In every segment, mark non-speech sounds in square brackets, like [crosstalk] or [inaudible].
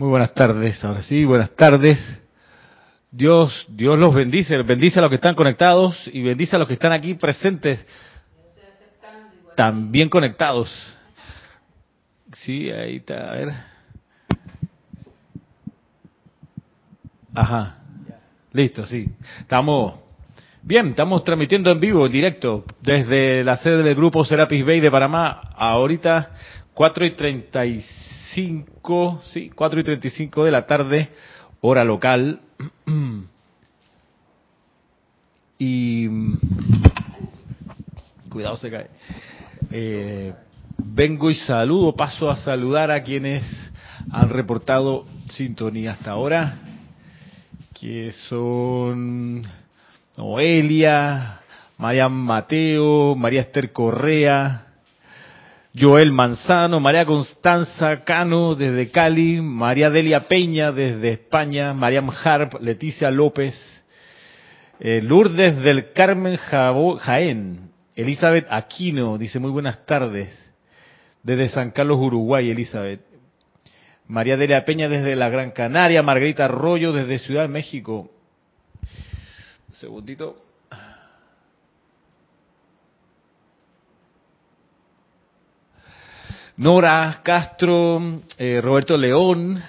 Muy buenas tardes, ahora sí, buenas tardes. Dios, Dios los bendice, bendice a los que están conectados y bendice a los que están aquí presentes, también conectados. Sí, ahí está, a ver. Ajá. Listo, sí. Estamos bien, estamos transmitiendo en vivo, en directo, desde la sede del grupo Serapis Bay de Panamá, ahorita 4 y 35, sí, 4 y 35 de la tarde, hora local. [clears throat] Y cuidado se cae. Eh, vengo y saludo, paso a saludar a quienes han reportado sintonía hasta ahora, que son Noelia, María Mateo, María Esther Correa, Joel Manzano, María Constanza Cano desde Cali, María Delia Peña desde España, María Harp, Leticia López, eh, Lourdes del Carmen Jaén, Elizabeth Aquino, dice muy buenas tardes, desde San Carlos, Uruguay, Elizabeth. María Delia Peña desde la Gran Canaria, Margarita Arroyo desde Ciudad México. Un segundito. Nora Castro, eh, Roberto León,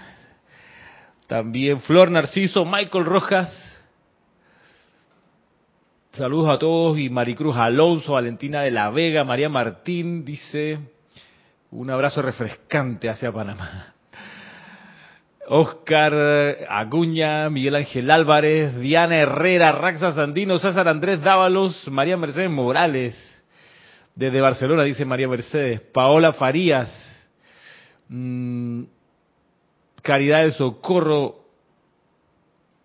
también Flor Narciso, Michael Rojas. Saludos a todos y Maricruz Alonso, Valentina de la Vega, María Martín dice un abrazo refrescante hacia Panamá. Oscar Aguña, Miguel Ángel Álvarez, Diana Herrera, Raxa Sandino, César Andrés Dávalos, María Mercedes Morales, desde Barcelona, dice María Mercedes. Paola Farías. Mm, Caridad de Socorro.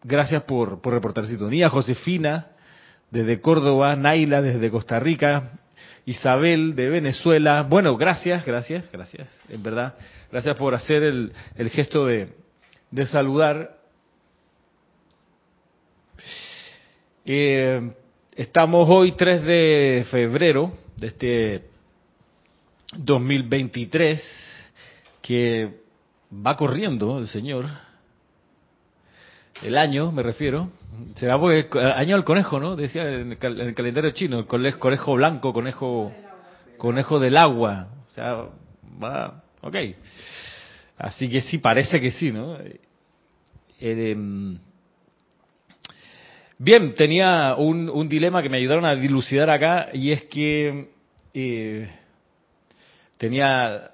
Gracias por, por reportar sintonía. Josefina, desde Córdoba. Naila, desde Costa Rica. Isabel, de Venezuela. Bueno, gracias, gracias, gracias. En verdad, gracias por hacer el, el gesto de, de saludar. Eh, estamos hoy 3 de febrero de este 2023 que va corriendo el Señor. El año, me refiero. Será porque año del conejo, ¿no? Decía en el, calendario chino, el conejo blanco, conejo conejo del agua. O sea, va, ok. Así que sí, parece que sí, ¿no? Eh, em, Bien, tenía un, dilema que me ayudaron a dilucidar acá y es que eh, tenía,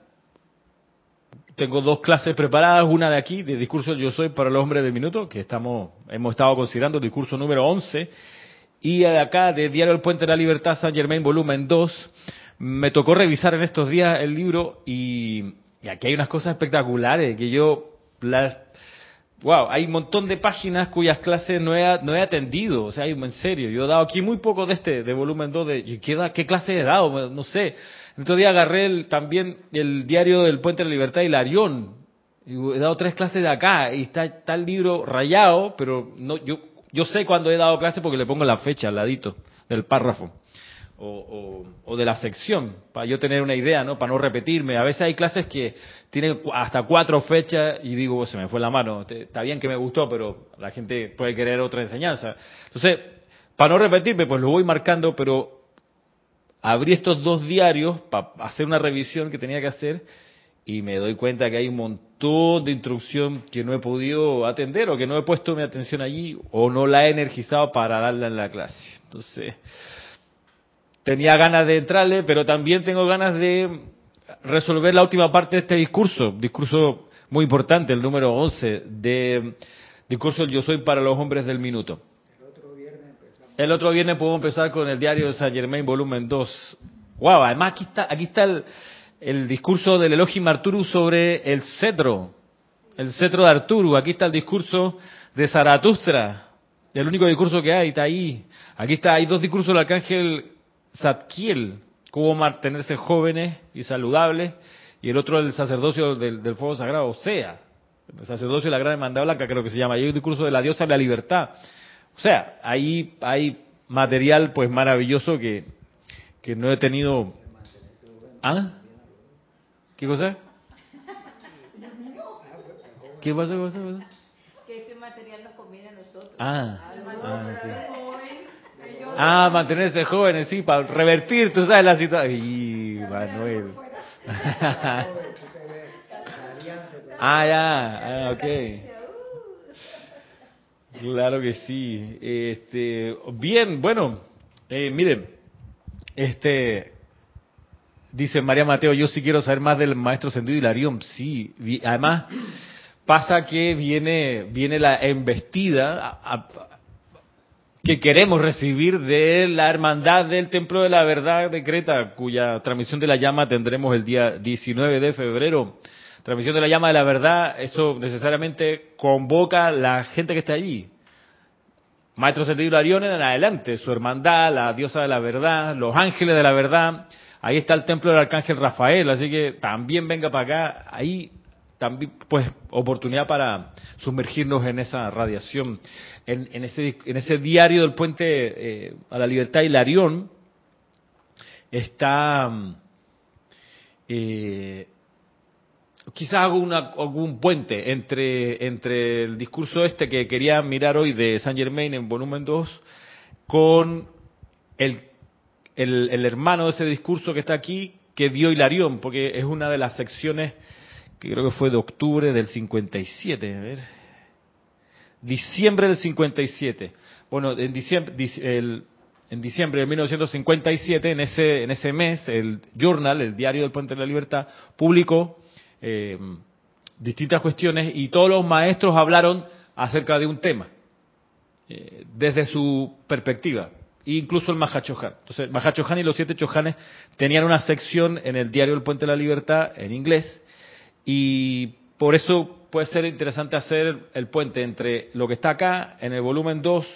tengo dos clases preparadas, una de aquí, de discurso Yo Soy para los Hombres del Minuto, que estamos, hemos estado considerando el discurso número 11, y de acá, de Diario El Puente de la Libertad, San Germain, volumen 2, me tocó revisar en estos días el libro y, y aquí hay unas cosas espectaculares que yo las Wow, hay un montón de páginas cuyas clases no he, no he atendido, o sea, en serio, yo he dado aquí muy poco de este, de volumen 2, de, ¿qué, qué clase he dado? No sé. El otro día agarré también el diario del Puente de la Libertad y Larión, y he dado tres clases de acá, y está, está el libro rayado, pero no, yo, yo sé cuándo he dado clase porque le pongo la fecha al ladito del párrafo o, de la sección, para yo tener una idea, ¿no? Para no repetirme. A veces hay clases que tienen hasta cuatro fechas y digo, se me fue la mano. Está bien que me gustó, pero la gente puede querer otra enseñanza. Entonces, para no repetirme, pues lo voy marcando, pero abrí estos dos diarios para hacer una revisión que tenía que hacer y me doy cuenta que hay un montón de instrucción que no he podido atender o que no he puesto mi atención allí o no la he energizado para darla en la clase. Entonces, tenía ganas de entrarle, pero también tengo ganas de resolver la última parte de este discurso, discurso muy importante, el número 11, de discurso Yo Soy para los Hombres del Minuto. El otro viernes podemos empezar con el diario de Saint Germain, volumen 2. Wow, además aquí está, aquí está el, discurso del Elohim Arturo sobre el cetro, el cetro de Arturo. Aquí está el discurso de Zaratustra, el único discurso que hay, está ahí. Aquí está, hay dos discursos del arcángel Zadkiel, cómo mantenerse jóvenes y saludables, y el otro el sacerdocio del, fuego sagrado, o sea, el sacerdocio de la gran hermandad blanca, creo que se llama, y un discurso de la diosa de la libertad. O sea, ahí hay material pues maravilloso que, que no he tenido... ¿Ah? ¿Qué cosa? ¿Qué pasa? ¿Qué pasa? Que ese material nos conviene a nosotros. Ah, ah, sí. Ah, mantenerse jóvenes, sí, para revertir, tú sabes la situación. Y Manuel. [laughs] ah, ya, ah, ok. Claro que sí. Este, bien, bueno, eh, miren, este, dice María Mateo, yo sí quiero saber más del maestro Sendido Hilarión. Sí, además pasa que viene, viene la embestida que queremos recibir de la Hermandad del Templo de la Verdad de Creta, cuya transmisión de la llama tendremos el día 19 de febrero. Transmisión de la llama de la verdad, eso necesariamente convoca la gente que está allí. Maestro Sentido Hilarión en adelante, su hermandad, la diosa de la verdad, los ángeles de la verdad. Ahí está el templo del arcángel Rafael, así que también venga para acá. Ahí también, pues, oportunidad para sumergirnos en esa radiación. En, en ese, en ese diario del puente eh, a la libertad Hilarión está. mm, eh, quizás hago una- algún puente entre, entre el discurso este que quería mirar hoy de Saint Germain en volumen 2 con el, el, el hermano de ese discurso que está aquí que dio Hilarión, porque es una de las secciones que creo que fue de octubre del 57, a ver, diciembre del 57. Bueno, en diciembre, dic- el- en diciembre de 1957, en ese, en ese mes, el Journal, el diario del Puente de la Libertad, publicó eh, distintas cuestiones y todos los maestros hablaron acerca de un tema, eh, desde su perspectiva, incluso el Mahachohan. Entonces, Mahachohan y los siete Chohanes tenían una sección en el diario del Puente de la Libertad en inglés y por eso puede ser interesante hacer el puente entre lo que está acá en el volumen 2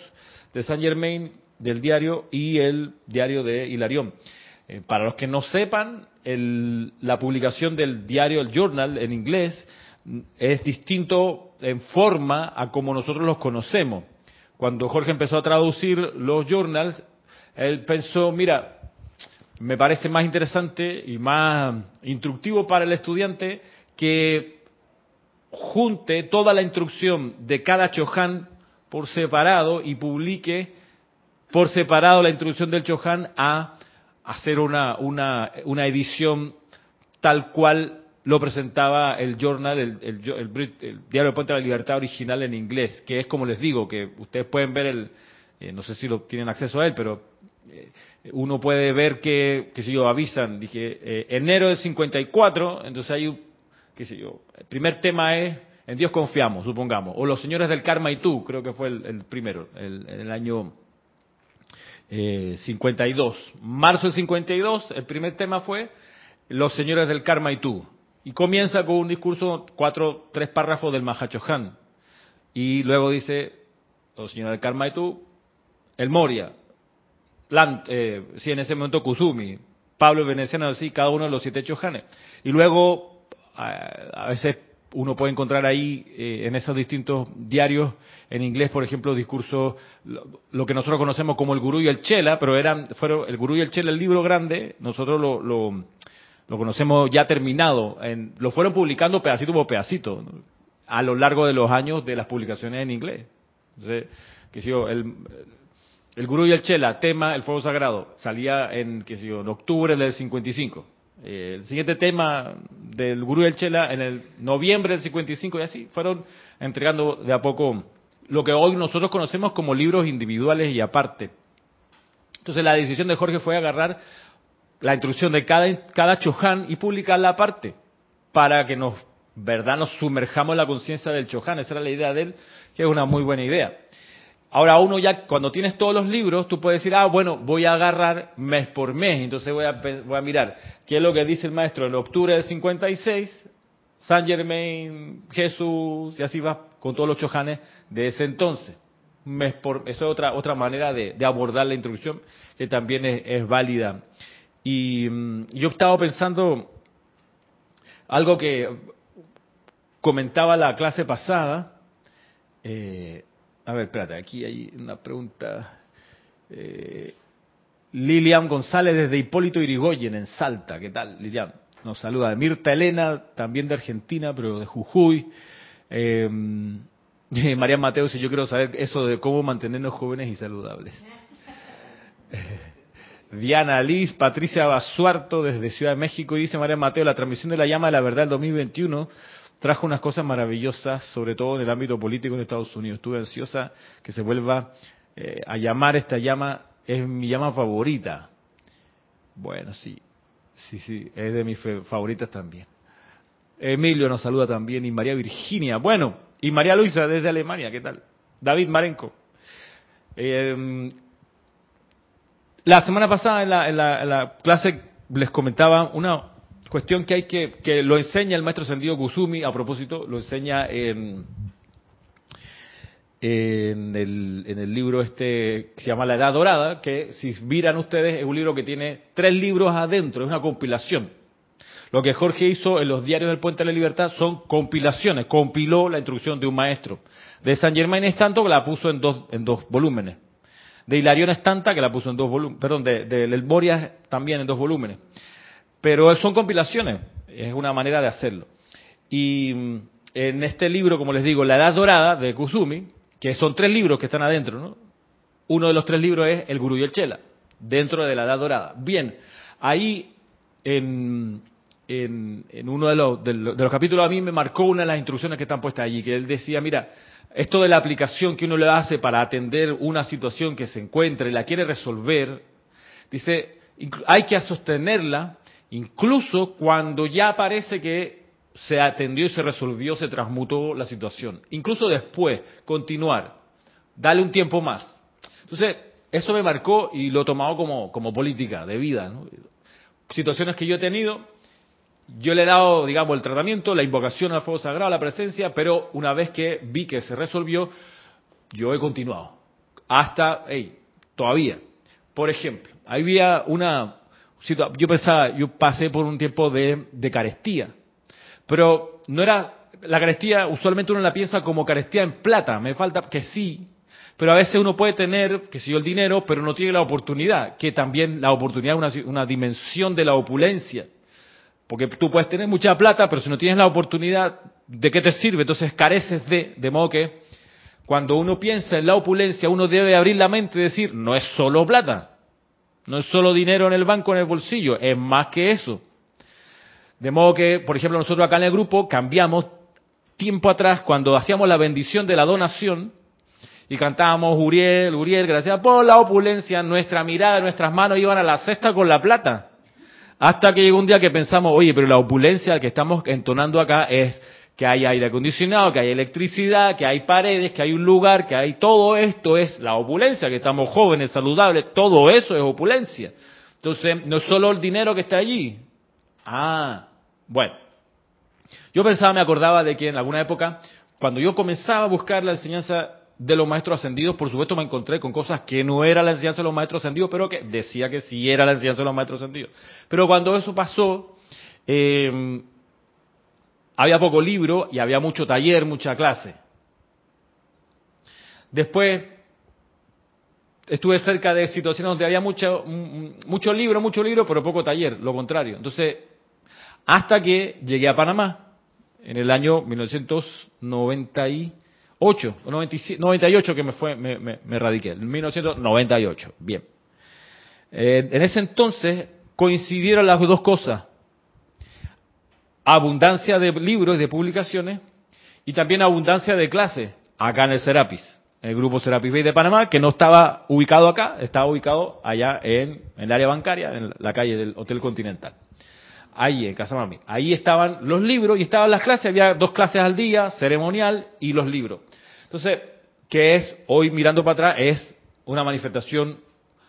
de Saint Germain del diario y el diario de Hilarión. Eh, para los que no sepan, el- la publicación del diario, el journal en inglés, mm, es distinto en forma a como nosotros los conocemos. Cuando Jorge empezó a traducir los journals, él pensó, mira, me parece más interesante y más instructivo para el estudiante que junte toda la instrucción de cada Chohan por separado y publique por separado la introducción del Chohan a hacer una, una, una edición tal cual lo presentaba el journal, el, el, el el diario de Puente de la Libertad original en inglés, que es como les digo, que ustedes pueden ver el, eh, no sé si lo tienen acceso a él, pero eh, uno puede ver que, que si yo, avisan, dije, eh, enero del 54, entonces hay un, qué sé yo, el primer tema es, en Dios confiamos, supongamos, o los señores del karma y tú, creo que fue el, primero, el- en el año eh, 52. Marzo del 52, el primer tema fue Los señores del karma y tú. Y comienza con un discurso, cuatro, tres párrafos del Mahachohan. Y luego dice, Los señores del karma y tú, el Moria, eh, sí, en ese momento Kusumi, Pablo el Veneciano, así, cada uno de los siete chojanes. Y luego, a, veces uno puede encontrar ahí, eh, en esos distintos diarios, en inglés, por ejemplo, discursos, lo, lo que nosotros conocemos como el Gurú y el Chela, pero eran, fueron el Gurú y el Chela, el libro grande, nosotros lo, lo, lo conocemos ya terminado, en, lo fueron publicando pedacito por pedacito, a lo largo de los años de las publicaciones en inglés. Entonces, el, el Gurú y el Chela, tema El Fuego Sagrado, salía en, qué sé en octubre del 55. Eh, el siguiente tema del Gurú y el Chela en el noviembre del 55 y así fueron entregando de a poco lo que hoy nosotros conocemos como libros individuales y aparte. Entonces la decisión de Jorge fue agarrar la instrucción de cada, cada Chohan y publicarla aparte para que nos, verdad, nos sumerjamos en la conciencia del Chohan. Esa era la idea de él, que es una muy buena idea. Ahora uno ya, cuando tienes todos los libros, tú puedes decir, ah, bueno, voy a agarrar mes por mes, entonces voy a, voy a mirar qué es lo que dice el maestro en octubre del 56, San Germain, Jesús, y así va con todos los chojanes de ese entonces. Mes por, eso es otra, otra manera de, abordar la introducción que también es, válida. Y mm, yo estaba pensando algo que comentaba la clase pasada, eh, a ver, espérate, aquí hay una pregunta. Eh, Lilian González desde Hipólito Irigoyen, en Salta. ¿Qué tal, Lilian? Nos saluda. Mirta Elena, también de Argentina, pero de Jujuy. Eh, [laughs] María Mateo, si yo quiero saber eso de cómo mantenernos jóvenes y saludables. Diana Liz, Patricia Basuarto desde Ciudad de México, y dice María Mateo, la transmisión de la llama de la verdad del 2021 trajo unas cosas maravillosas, sobre todo en el ámbito político en Estados Unidos. Estuve ansiosa que se vuelva eh, a llamar esta llama, es mi llama favorita. Bueno, sí, sí, sí, es de mis favoritas también. Emilio nos saluda también y María Virginia. Bueno, y María Luisa desde Alemania, ¿qué tal? David Marenco. Eh, la semana pasada en la, en la, clase les comentaba una cuestión que hay que, que lo enseña el maestro Sendido Kusumi, a propósito, lo enseña en, en, el, en el libro este que se llama La Edad Dorada, que si miran ustedes es un libro que tiene tres libros adentro, es una compilación. Lo que Jorge hizo en los diarios del Puente de la Libertad son compilaciones, compiló la instrucción de un maestro. De San Germain es tanto que la puso en dos, en dos volúmenes de Hilarión Estanta, que la puso en dos volúmenes, perdón, de, de Moria también en dos volúmenes. Pero son compilaciones, es una manera de hacerlo. Y mm, en este libro, como les digo, La Edad Dorada de Kusumi, que son tres libros que están adentro, ¿no? Uno de los tres libros es El Gurú y el Chela, dentro de la Edad Dorada. Bien, ahí en, en, uno de los, de los capítulos a mí me marcó una de las instrucciones que están puestas allí, que él decía, mira, esto de la aplicación que uno le hace para atender una situación que se encuentra y la quiere resolver, dice, hay que sostenerla incluso cuando ya parece que se atendió y se resolvió, se transmutó la situación. Incluso después, continuar, darle un tiempo más. Entonces, eso me marcó y lo he tomado como, como política de vida. Situaciones que yo he tenido, yo le he dado, digamos, el tratamiento, la invocación al fuego sagrado, la presencia, pero una vez que vi que se resolvió, yo he continuado. Hasta, hey, todavía. Por ejemplo, había una yo pensaba, yo pasé por un tiempo de, carestía, pero no era, la carestía usualmente uno la piensa como carestía en plata, me falta que sí, pero a veces uno puede tener, que sé yo, el dinero, pero no tiene la oportunidad, que también la oportunidad es una, una dimensión de la opulencia. Porque tú puedes tener mucha plata, pero si no tienes la oportunidad, ¿de qué te sirve? Entonces careces de, de modo que cuando uno piensa en la opulencia, uno debe abrir la mente y decir, no es solo plata, no es solo dinero en el banco, en el bolsillo, es más que eso. De modo que, por ejemplo, nosotros acá en el grupo cambiamos tiempo atrás cuando hacíamos la bendición de la donación y cantábamos Uriel, Uriel, gracias por la opulencia, nuestra mirada, nuestras manos iban a la cesta con la plata. Hasta que llegó un día que pensamos, oye, pero la opulencia que estamos entonando acá es que hay aire acondicionado, que hay electricidad, que hay paredes, que hay un lugar, que hay todo esto es la opulencia, que estamos jóvenes, saludables, todo eso es opulencia. Entonces, no es solo el dinero que está allí. Ah, bueno. Yo pensaba, me acordaba de que en alguna época, cuando yo comenzaba a buscar la enseñanza de los maestros ascendidos, por supuesto me encontré con cosas que no era la enseñanza de los maestros ascendidos, pero que decía que sí era la enseñanza de los maestros ascendidos. Pero cuando eso pasó, eh, había poco libro y había mucho taller, mucha clase. Después estuve cerca de situaciones donde había mucho, mucho libro, mucho libro, pero poco taller, lo contrario. Entonces, hasta que llegué a Panamá en el año 1990 8, 98 que me fue, me, me, radiqué, en 1998, bien. Eh, en ese entonces coincidieron las dos cosas, abundancia de libros, de publicaciones, y también abundancia de clases, acá en el Serapis, en el grupo Serapis Bay de Panamá, que no estaba ubicado acá, estaba ubicado allá en, en el área bancaria, en la calle del Hotel Continental ahí en Casa Mami. Ahí estaban los libros y estaban las clases, había dos clases al día, ceremonial y los libros. Entonces, ¿qué es hoy mirando para atrás? Es una manifestación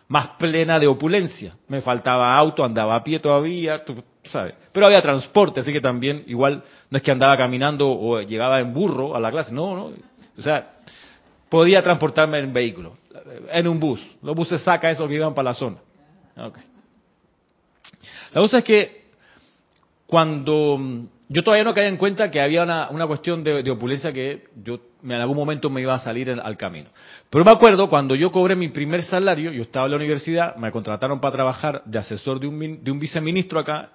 más plena de opulencia. Me faltaba auto, andaba a pie todavía, tú sabes. Pero había transporte, así que también igual no es que andaba caminando o llegaba en burro a la clase, no, no. O sea, podía transportarme en vehículo, en un bus. Los buses saca esos que iban para la zona. La cosa es que cuando mm, yo todavía no caía en cuenta que había una, una cuestión de, opulencia que yo en algún momento me iba a salir al camino. Pero me acuerdo cuando yo cobré mi primer salario, yo estaba en la universidad, me contrataron para trabajar de asesor de un, de un viceministro acá,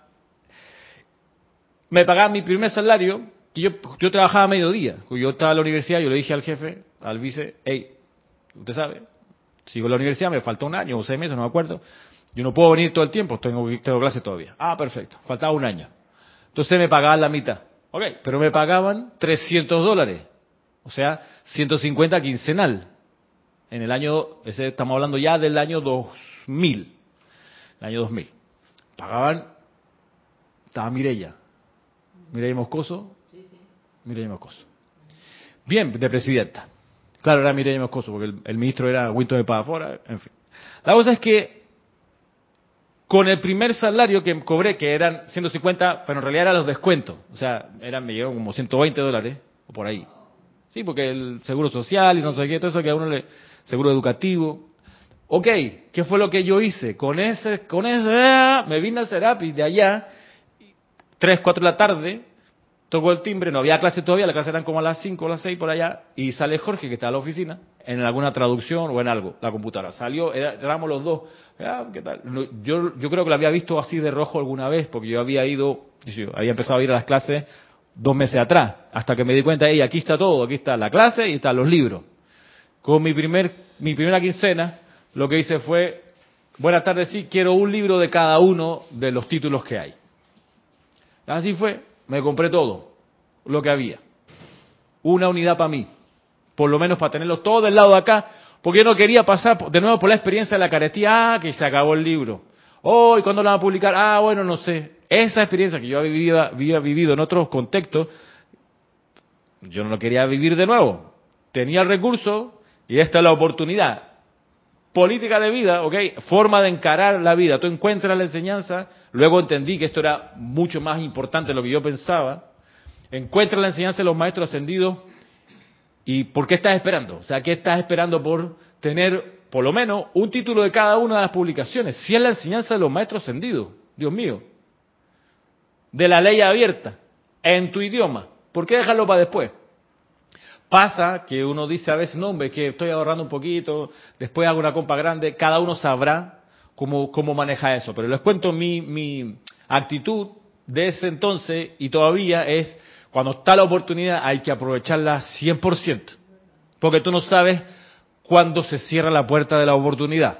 me pagaban mi primer salario que yo, yo trabajaba a mediodía. Yo estaba en la universidad, yo le dije al jefe, al vice, hey, usted sabe, sigo en la universidad, me falta un año o seis meses, no me acuerdo. Yo no puedo venir todo el tiempo, tengo, tengo clase todavía. Ah, perfecto, faltaba un año. Entonces me pagaban la mitad. Ok, pero me pagaban 300 dólares. O sea, 150 quincenal. En el año, ese, estamos hablando ya del año 2000. El año 2000. Pagaban, estaba Mirella. Mirella Moscoso. Mirella Moscoso. Bien, de presidenta. Claro, era Mireya Moscoso, porque el, el ministro era Winton de Padafora, en fin. La cosa es que con el primer salario que cobré, que eran 150, pero en realidad eran los descuentos, o sea, eran, me llegó como 120 dólares, o por ahí. Sí, porque el seguro social y no sé qué, todo eso que a uno le, seguro educativo. Ok, ¿qué fue lo que yo hice? Con ese, con ese, ah, me vine a Serapis de allá, 3, 4 de la tarde, tocó el timbre, no había clase todavía, las clases eran como a las 5 o las 6 por allá, y sale Jorge, que está en la oficina, en alguna traducción o en algo, la computadora. Salió, era- éramos los dos. Ah, ¿qué tal? Yo creo que lo había visto así de rojo alguna vez, porque yo había ido, yo había empezado a ir a las clases dos meses atrás, hasta que me di cuenta, hey, aquí está todo, aquí está la clase y están los libros. Con mi primer, mi primera quincena, lo que hice fue, buenas tardes, sí, quiero un libro de cada uno de los títulos que hay. Así fue, me compré todo, lo que había. Una unidad para mí, por lo menos para tenerlo todo del lado de acá, porque yo no quería pasar de nuevo por la experiencia de la carestía, ah, que se acabó el libro. Oh, ¿y cuándo lo van a publicar? Ah, bueno, no sé. Esa experiencia que yo había vivido, había vivido en otros contextos, yo no lo quería vivir de nuevo. Tenía el recurso y esta es la oportunidad. Política de vida, ¿ok? Forma de encarar la vida. Tú encuentras la enseñanza, luego entendí que esto era mucho más importante de lo que yo pensaba. Encuentras la enseñanza de los maestros ascendidos y ¿por qué estás esperando? O sea, ¿qué estás esperando por tener por lo menos un título de cada una de las publicaciones? Si es la enseñanza de los maestros ascendidos, Dios mío. De la ley abierta, en tu idioma. ¿Por qué dejarlo para después? Pasa que uno dice a veces, no, hombre, que estoy ahorrando un poquito, después hago una compra grande, cada uno sabrá cómo, cómo maneja eso. Pero les cuento mi, mi actitud de ese entonces y todavía es, cuando está la oportunidad hay que aprovecharla 100%, porque tú no sabes cuándo se cierra la puerta de la oportunidad.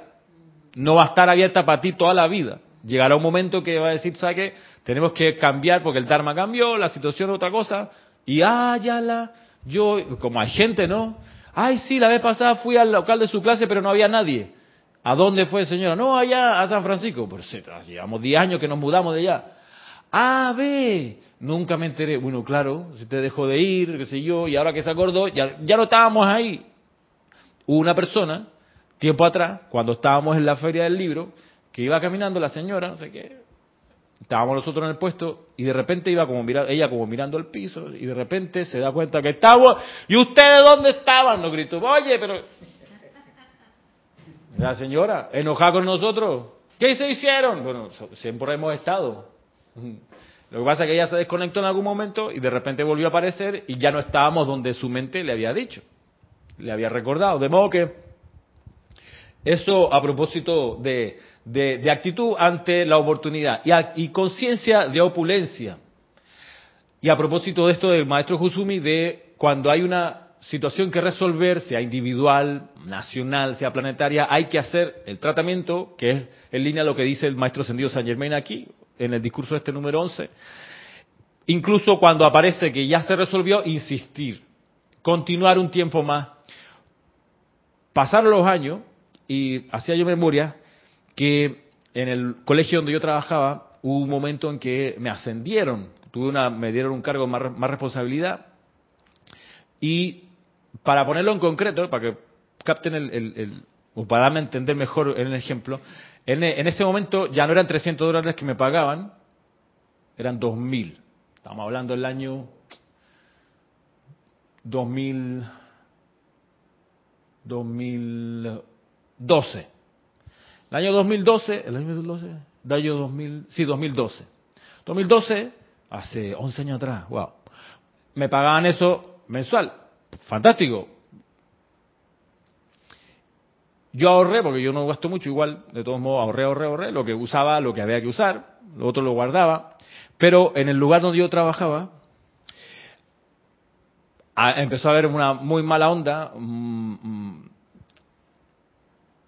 No va a estar abierta para ti toda la vida. Llegará un momento que va a decir, ¿sabes? Tenemos que cambiar porque el Dharma cambió, la situación es otra cosa, y ah, ya la, yo, como hay gente, ¿no? Ay, sí, la vez pasada fui al local de su clase, pero no había nadie. ¿A dónde fue, señora? No, allá, a San Francisco. Sí, llevamos 10 años que nos mudamos de allá. Ah, ve, nunca me enteré. Bueno, claro, si te dejó de ir, qué sé yo, y ahora que se acordó, ya, ya no estábamos ahí. Una persona, tiempo atrás, cuando estábamos en la feria del libro, que iba caminando la señora, no sé qué, estábamos nosotros en el puesto y de repente iba como mira, ella como mirando el piso y de repente se da cuenta que estamos y ustedes dónde estaban nos gritó oye pero la señora enojada con nosotros qué se hicieron bueno siempre hemos estado. Lo que pasa es que ella se desconectó en algún momento y de repente volvió a aparecer y ya no estábamos donde su mente le había dicho le había recordado. De modo que eso a propósito de, de, de actitud ante la oportunidad y, conciencia de opulencia. Y a propósito de esto del maestro Husumi, de cuando hay una situación que resolver, sea individual, nacional, sea planetaria, hay que hacer el tratamiento, que es en línea lo que dice el maestro ascendido San Germain aquí, en el discurso este número 11. Incluso cuando aparece que ya se resolvió, insistir, continuar un tiempo más. Pasaron los años y hacía yo memoria que en el colegio donde yo trabajaba hubo un momento en que me ascendieron, tuve una, me dieron un cargo más, más responsabilidad y para ponerlo en concreto, para que capten el, el- el- o para darme a entender mejor el ejemplo, en, en ese momento ya no eran 300 dólares que me pagaban, eran 2.000. Estamos hablando del año 2000, 2012. El año 2012, el año 2012, el año 2000, sí, 2012. 2012, hace 11 años atrás, wow. Me pagaban eso mensual. Fantástico. Yo ahorré, porque yo no gasto mucho, igual, de todos modos, ahorré, ahorré, ahorré, lo que usaba, lo que había que usar, lo otro lo guardaba. Pero en el lugar donde yo trabajaba, a- empezó a haber una muy mala onda, mm, mm,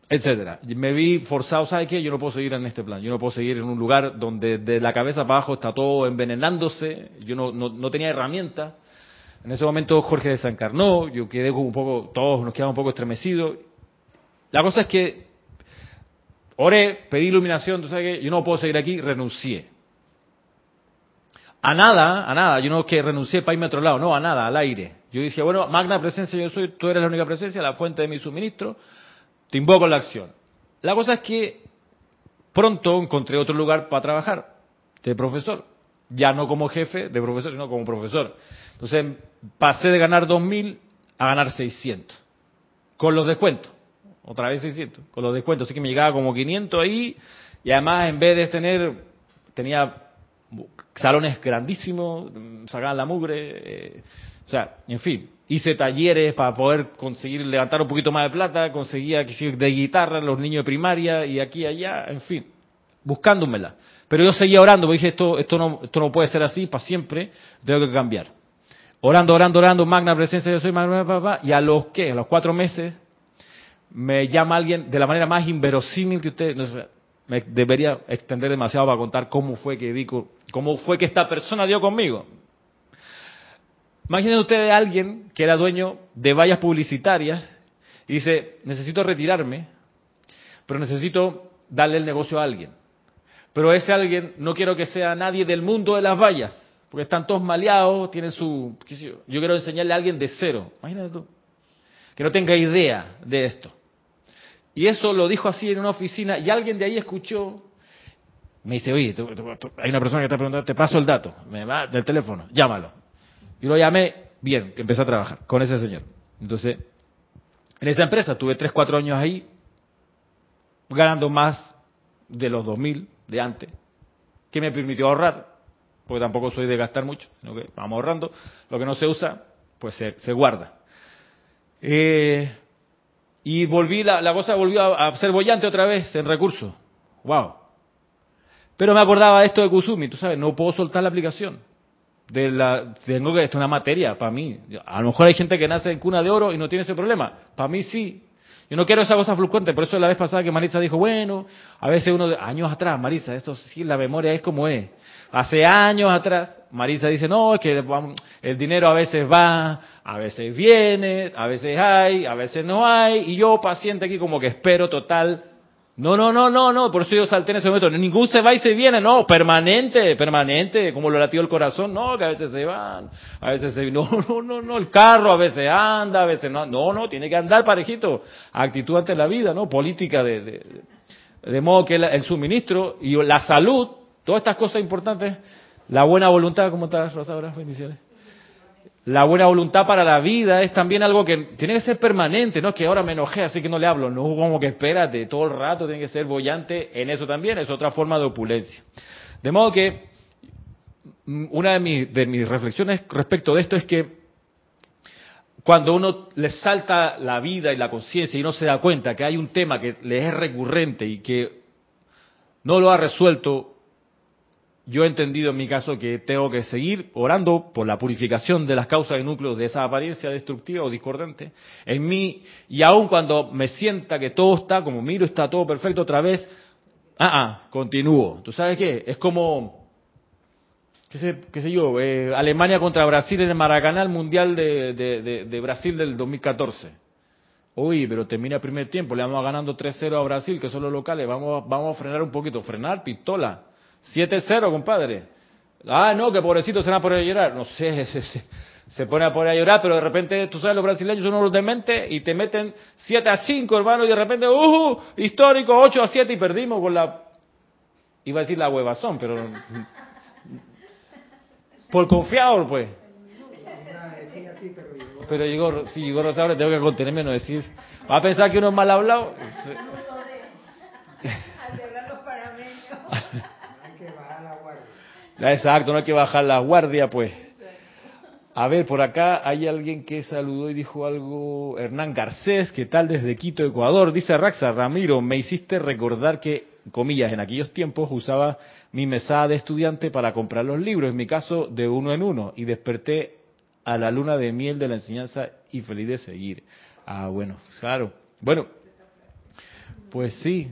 etcétera. Me vi forzado, ¿sabes qué? Yo no puedo seguir en este plan. Yo no puedo seguir en un lugar donde de la cabeza para abajo está todo envenenándose. Yo no, no, no tenía herramientas. En ese momento Jorge desencarnó, yo quedé como un poco, todos nos quedamos un poco estremecidos. La cosa es que oré, pedí iluminación, tú sabes que yo no puedo seguir aquí, renuncié. A nada, a nada, yo no que renuncié para irme a otro lado, no, a nada, al aire. Yo dije, bueno, magna presencia yo soy, tú eres la única presencia, la fuente de mi suministro, te invoco en la acción. La cosa es que pronto encontré otro lugar para trabajar, de profesor. Ya no como jefe de profesor, sino como profesor. Entonces pasé de ganar 2.000 a ganar 600. Con los descuentos. Otra vez 600. Con los descuentos. Así que me llegaba como 500 ahí. Y además en vez de tener, tenía salones grandísimos, sacaban la mugre. eh, o sea, en fin. Hice talleres para poder conseguir levantar un poquito más de plata. Conseguía de guitarra los niños de primaria y aquí y allá. En fin. Buscándomela. Pero yo seguía orando, porque dije, esto, esto, no, esto no puede ser así para siempre, tengo que cambiar. Orando, orando, orando, magna presencia, yo soy magna, papá, y a los que, a los cuatro meses, me llama alguien de la manera más inverosímil que usted, no sé, me debería extender demasiado para contar cómo fue que di, cómo fue que esta persona dio conmigo. Imaginen ustedes a alguien que era dueño de vallas publicitarias y dice, necesito retirarme, pero necesito darle el negocio a alguien. Pero ese alguien no quiero que sea nadie del mundo de las vallas, porque están todos maleados, tienen su... yo. Quiero enseñarle a alguien de cero. Imagínate tú. Que no tenga idea de esto. Y eso lo dijo así en una oficina y alguien de ahí escuchó. Me dice, oye, hay una persona que está preguntando, te paso el dato, me va del teléfono, llámalo. Y lo llamé, bien, que empecé a trabajar con ese señor. Entonces, en esa empresa tuve 3, 4 años ahí, ganando más de los 2.000 de antes, que me permitió ahorrar, porque tampoco soy de gastar mucho, sino que vamos ahorrando. Lo que no se usa, pues se, guarda. Eh, y volví, la, la cosa volvió a, a ser bollante otra vez en recursos. ¡Wow! Pero me acordaba de esto de Kusumi, tú sabes, no puedo soltar la aplicación. De la, tengo que, esto es una materia para mí. A lo mejor hay gente que nace en cuna de oro y no tiene ese problema. Para mí sí. Yo no quiero esa cosa fluctuante, por eso la vez pasada que Marisa dijo, bueno, a veces uno, años atrás, Marisa, esto sí, la memoria es como es. Hace años atrás, Marisa dice, no, es que el dinero a veces va, a veces viene, a veces hay, a veces no hay, y yo paciente aquí como que espero total. No, no, no, no, no, por eso yo salté en ese momento. Ningún se va y se viene, no, permanente, permanente, como lo latió el corazón, no, que a veces se van, a veces se, no, [laughs] no, no, no, el carro a veces anda, a veces no, no, no, tiene que andar parejito, actitud ante la vida, ¿no? Política de, de, de modo que el suministro y la salud, todas estas cosas importantes, la buena voluntad, ¿cómo estás, Rosa, ahora? Bendiciones. La buena voluntad para la vida es también algo que tiene que ser permanente, no es que ahora me enojé, así que no le hablo, no como que espérate, todo el rato tiene que ser bollante en eso también, es otra forma de opulencia. De modo que mm, una de mis, de mis reflexiones respecto de esto es que cuando uno le salta la vida y la conciencia y uno se da cuenta que hay un tema que le es recurrente y que no lo ha resuelto, yo he entendido en mi caso que tengo que seguir orando por la purificación de las causas y núcleos de esa apariencia destructiva o discordante en mí y aun cuando me sienta que todo está como miro está todo perfecto otra vez, ah, ah, continúo. ¿Tú sabes qué? Es como, qué sé, sé yo, eh, Alemania contra Brasil en el Maracaná, el Mundial de, de- de- de Brasil del 2014. Uy, pero termina el primer tiempo, le vamos ganando 3-0 a Brasil, que son los locales, vamos, vamos a frenar un poquito, frenar, pistola. 7-0, compadre. Ah, no, que pobrecito se van a poner a llorar. No sé, [laughs] se, se, se pone a poner a llorar, pero de repente, tú sabes, los brasileños son unos dementes y te meten 7 a 5, hermano, y de repente, ¡uh! Histórico, 8 a 7 y perdimos con la... Iba a decir la huevazón, pero... [laughs] Por confiado, pues. Pero llegó, si llegó Rosario, tengo que contenerme no decir. Va a pensar que uno es mal hablado. [laughs] A cerrar los panameños. Hay que bajar la guardia. Ah, Exacto, no hay que bajar la guardia, pues. A ver, por acá hay alguien que saludó y dijo algo. Hernán Garcés, ¿qué tal desde Quito, Ecuador? Dice Raxa, Ramiro, me hiciste recordar que, comillas, en aquellos tiempos usaba mi mesada de estudiante para comprar los libros, en mi caso de uno en uno, y desperté a la luna de miel de la enseñanza y feliz de seguir. Ah, bueno, claro. Bueno, pues sí.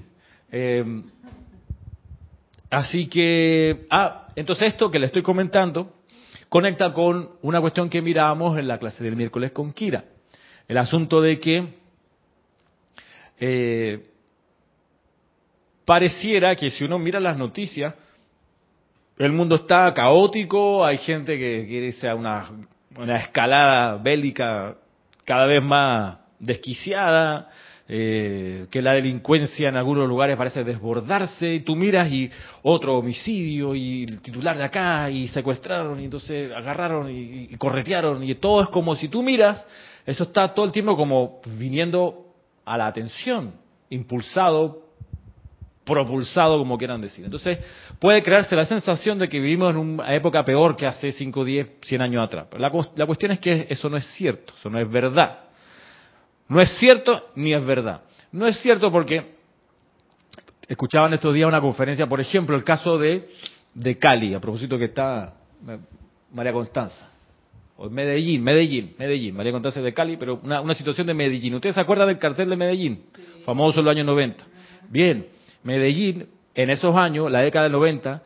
Eh, así que, ah, entonces esto que le estoy comentando conecta con una cuestión que mirábamos en la clase del miércoles con Kira. El asunto de que eh, pareciera que si uno mira las noticias, el mundo está caótico, hay gente que quiere irse una, una escalada bélica cada vez más desquiciada, eh, que la delincuencia en algunos lugares parece desbordarse, y tú miras y otro homicidio, y el titular de acá, y secuestraron, y entonces agarraron y, corretearon, y todo es como si tú miras, eso está todo el tiempo como viniendo a la atención, impulsado propulsado, como quieran decir. Entonces, puede crearse la sensación de que vivimos en una época peor que hace 5, 10, 100 años atrás. Pero la, la, cuestión es que eso no es cierto, eso no es verdad. No es cierto ni es verdad. No es cierto porque escuchaban estos días una conferencia, por ejemplo, el caso de, de Cali, a propósito que está María Constanza. O Medellín, Medellín, Medellín, María Constanza de Cali, pero una, una situación de Medellín. ¿Ustedes se acuerdan del cartel de Medellín? Sí. Famoso en los años 90. Bien, Medellín, en esos años, la década del 90,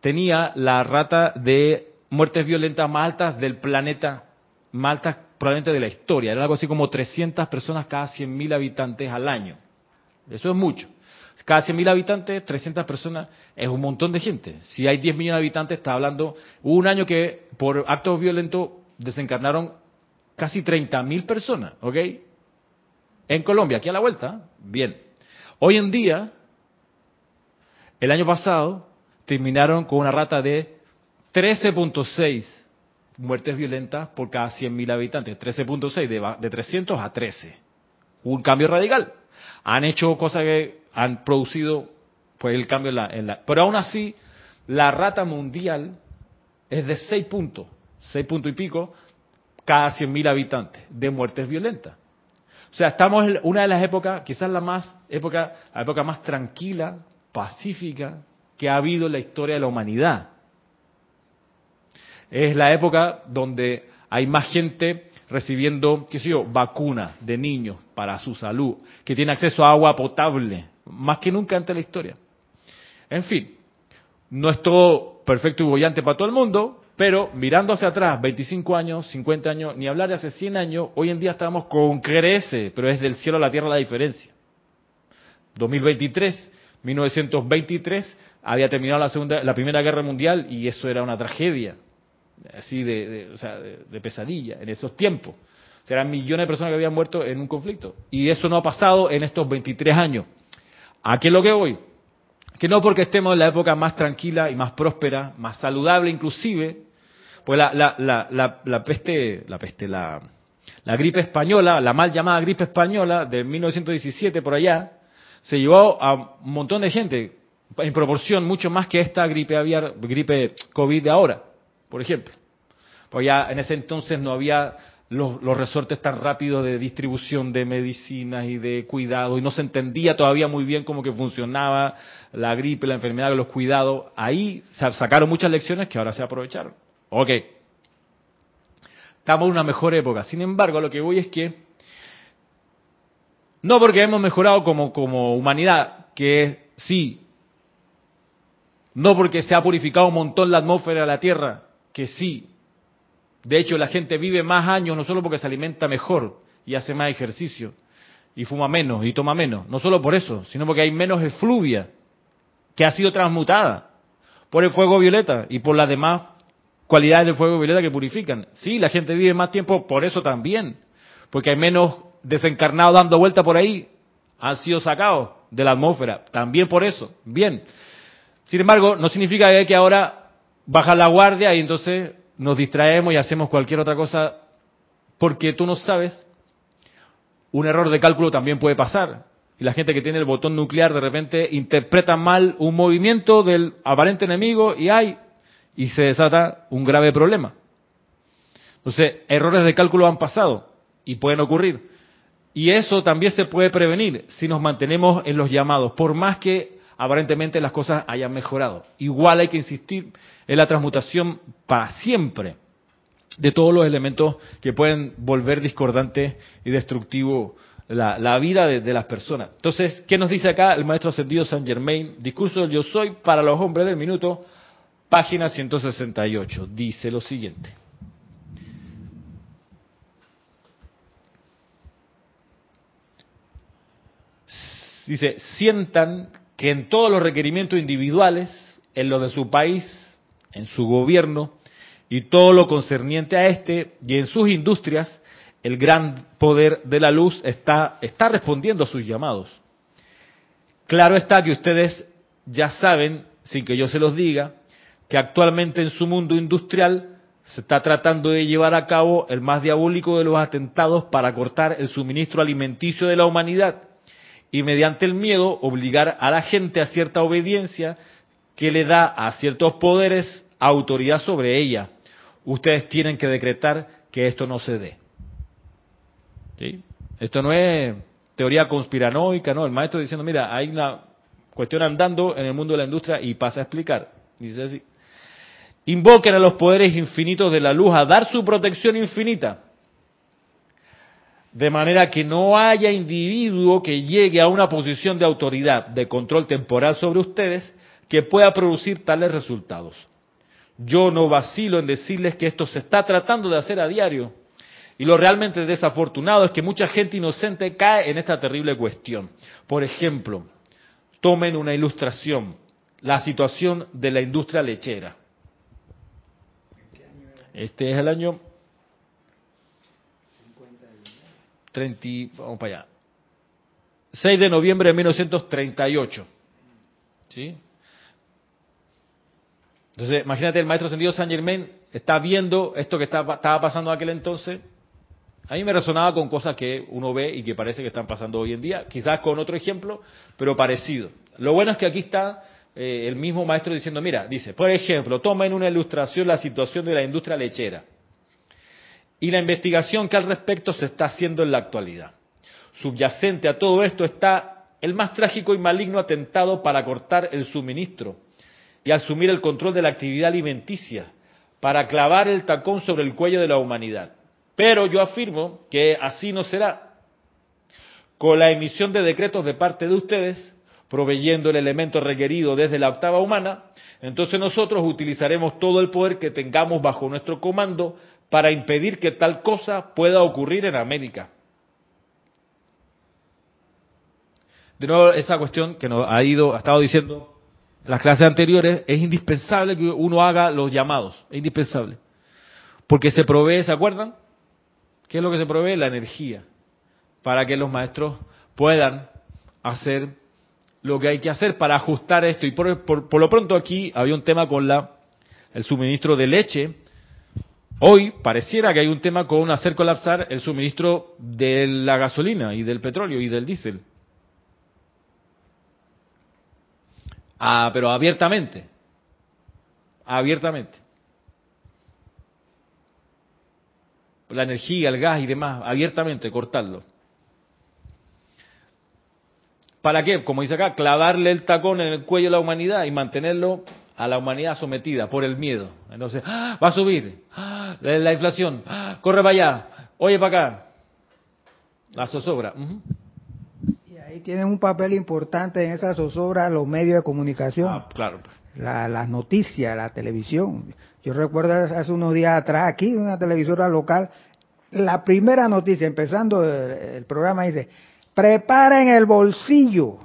tenía la rata de muertes violentas más altas del planeta, más altas probablemente de la historia. Era algo así como 300 personas cada 100.000 habitantes al año. Eso es mucho. Cada 100.000 habitantes, 300 personas, es un montón de gente. Si hay 10 millones de habitantes, está hablando... Hubo un año que por actos violentos desencarnaron casi 30.000 personas, ¿ok? En Colombia, aquí a la vuelta. Bien. Hoy en día, el año pasado terminaron con una rata de 13.6 muertes violentas por cada 100.000 habitantes. 13.6 de, de 300 a 13. Un cambio radical. Han hecho cosas que han producido pues el cambio en la, en la... Pero aún así, la rata mundial es de 6 puntos, 6 puntos y pico, cada 100.000 habitantes de muertes violentas. O sea, estamos en una de las épocas, quizás la más época, la época más tranquila, pacífica que ha habido en la historia de la humanidad. Es la época donde hay más gente recibiendo, qué sé yo, vacunas de niños para su salud, que tiene acceso a agua potable, más que nunca antes de la historia. En fin, no es todo perfecto y bollante para todo el mundo, pero mirando hacia atrás, 25 años, 50 años, ni hablar de hace 100 años, hoy en día estamos con crece, pero es del cielo a la tierra la diferencia. 2023, 1923 había terminado la segunda, la primera guerra mundial y eso era una tragedia, así de, de, o sea, de, pesadilla en esos tiempos. O sea, eran millones de personas que habían muerto en un conflicto y eso no ha pasado en estos 23 años. ¿A qué es lo que voy? Que no porque estemos en la época más tranquila y más próspera, más saludable inclusive, pues la, la, la, la, la peste, la peste, la, la gripe española, la mal llamada gripe española de 1917 por allá, se llevó a un montón de gente, en proporción mucho más que esta gripe aviar, gripe COVID de ahora, por ejemplo. Pues ya en ese entonces no había los, los, resortes tan rápidos de distribución de medicinas y de cuidado y no se entendía todavía muy bien cómo que funcionaba la gripe, la enfermedad, los cuidados. Ahí sacaron muchas lecciones que ahora se aprovecharon. Ok. Estamos en una mejor época. Sin embargo, lo que voy es que no porque hemos mejorado como, como humanidad, que sí. No porque se ha purificado un montón la atmósfera de la Tierra, que sí. De hecho, la gente vive más años no solo porque se alimenta mejor y hace más ejercicio y fuma menos y toma menos, no solo por eso, sino porque hay menos efluvia que ha sido transmutada por el fuego violeta y por las demás cualidades del fuego violeta que purifican. Sí, la gente vive más tiempo por eso también, porque hay menos desencarnados dando vuelta por ahí han sido sacados de la atmósfera. También por eso. Bien. Sin embargo, no significa que ahora baja la guardia y entonces nos distraemos y hacemos cualquier otra cosa porque tú no sabes. Un error de cálculo también puede pasar. Y la gente que tiene el botón nuclear de repente interpreta mal un movimiento del aparente enemigo y hay y se desata un grave problema. Entonces, errores de cálculo han pasado y pueden ocurrir. Y eso también se puede prevenir si nos mantenemos en los llamados, por más que aparentemente las cosas hayan mejorado. Igual hay que insistir en la transmutación para siempre. de todos los elementos que pueden volver discordante y destructivo la, vida de, de, las personas. Entonces, ¿qué nos dice acá el maestro ascendido San Germain? Discurso del yo soy para los hombres del minuto, página 168. Dice lo siguiente. Dice, sientan que en todos los requerimientos individuales, en los de su país, en su gobierno y todo lo concerniente a este y en sus industrias, el gran poder de la luz está, está respondiendo a sus llamados. Claro está que ustedes ya saben, sin que yo se los diga, que actualmente en su mundo industrial se está tratando de llevar a cabo el más diabólico de los atentados para cortar el suministro alimenticio de la humanidad y mediante el miedo obligar a la gente a cierta obediencia que le da a ciertos poderes autoridad sobre ella. Ustedes tienen que decretar que esto no se dé. Esto no es teoría conspiranoica, no. El maestro diciendo, mira, hay una cuestión andando en el mundo de la industria y pasa a explicar. Dice así. Invoquen a los poderes infinitos de la luz a dar su protección infinita. De manera que no haya individuo que llegue a una posición de autoridad, de control temporal sobre ustedes, que pueda producir tales resultados. Yo no vacilo en decirles que esto se está tratando de hacer a diario. Y lo realmente desafortunado es que mucha gente inocente cae en esta terrible cuestión. Por ejemplo, tomen una ilustración, la situación de la industria lechera. Este es el año 30, vamos para allá. 6 de noviembre de 1938. ¿Sí? Entonces, imagínate, el maestro sentido San Germain está viendo esto que estaba, pasando en aquel entonces. A mí me resonaba con cosas que uno ve y que parece que están pasando hoy en día, quizás con otro ejemplo, pero parecido. Lo bueno es que aquí está eh, el mismo maestro diciendo, mira, dice, por ejemplo, toma en una ilustración la situación de la industria lechera y la investigación que al respecto se está haciendo en la actualidad. Subyacente a todo esto está el más trágico y maligno atentado para cortar el suministro y asumir el control de la actividad alimenticia, para clavar el tacón sobre el cuello de la humanidad. Pero yo afirmo que así no será. Con la emisión de decretos de parte de ustedes, proveyendo el elemento requerido desde la octava humana, entonces nosotros utilizaremos todo el poder que tengamos bajo nuestro comando para impedir que tal cosa pueda ocurrir en América. De nuevo, esa cuestión que nos ha ido, ha estado diciendo en las clases anteriores, es indispensable que uno haga los llamados, es indispensable. Porque se provee, ¿se acuerdan? ¿Qué es lo que se provee? La energía, para que los maestros puedan hacer lo que hay que hacer para ajustar esto. Y por, por, por lo pronto aquí había un tema con la, el suministro de leche, Hoy pareciera que hay un tema con hacer colapsar el suministro de la gasolina y del petróleo y del diésel. Ah, pero abiertamente. Abiertamente. La energía, el gas y demás, abiertamente, cortarlo. ¿Para qué? Como dice acá, clavarle el tacón en el cuello de la humanidad y mantenerlo a la humanidad sometida por el miedo. Entonces, ¡ah! va a subir, ¡ah! la inflación, ¡ah! corre para allá, oye para acá. La zozobra. Y ahí tienen un papel importante en esa zozobra los medios de comunicación. Ah, claro. La, las noticias, la televisión. Yo recuerdo hace unos días atrás aquí, una televisora local, la primera noticia, empezando el, el programa, dice, preparen el bolsillo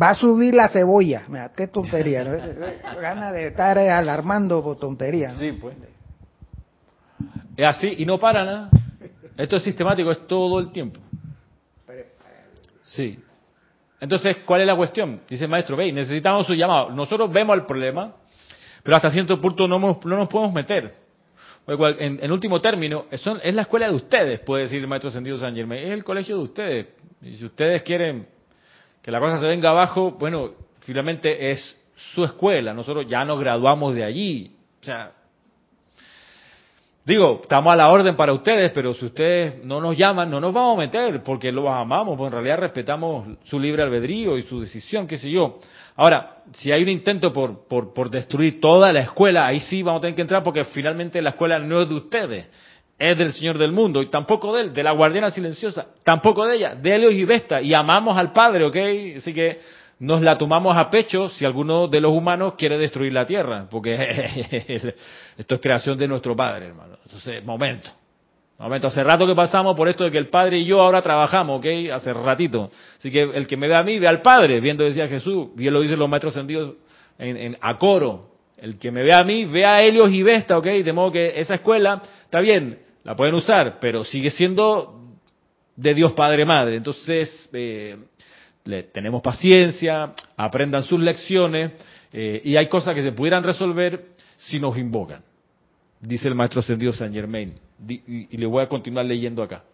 va a subir la cebolla. Mira, qué tontería. ¿no? [laughs] Gana de estar alarmando por tontería. ¿no? Sí, pues. Es así y no para nada. Esto es sistemático, es todo el tiempo. Sí. Entonces, ¿cuál es la cuestión? Dice el maestro, ve, necesitamos su llamado. Nosotros vemos el problema, pero hasta cierto punto no, no nos podemos meter. En, en último término, son, es la escuela de ustedes, puede decir el maestro Sentido San Germán. Es el colegio de ustedes. Y si ustedes quieren que la cosa se venga abajo, bueno, finalmente es su escuela, nosotros ya nos graduamos de allí. O sea, Digo, estamos a la orden para ustedes, pero si ustedes no nos llaman, no nos vamos a meter, porque los amamos, pues en realidad respetamos su libre albedrío y su decisión, qué sé yo. Ahora, si hay un intento por, por, por destruir toda la escuela, ahí sí vamos a tener que entrar, porque finalmente la escuela no es de ustedes, es del Señor del mundo, y tampoco de él, de la guardiana silenciosa, tampoco de ella, de Helios y Vesta, y amamos al Padre, ¿ok? Así que nos la tomamos a pecho si alguno de los humanos quiere destruir la tierra, porque [laughs] esto es creación de nuestro Padre, hermano. Entonces, momento. Momento, hace rato que pasamos por esto de que el Padre y yo ahora trabajamos, ¿ok? Hace ratito. Así que el que me ve a mí, ve al Padre, viendo decía Jesús, él lo dicen los maestros sentidos en, en, a coro. El que me ve a mí, ve a Helios y Vesta, ¿ok? De modo que esa escuela, está bien, la pueden usar, pero sigue siendo de Dios Padre Madre. Entonces, eh, le, tenemos paciencia, aprendan sus lecciones eh, y hay cosas que se pudieran resolver si nos invocan, dice el maestro ascendido Saint Germain. Y le voy a continuar leyendo acá.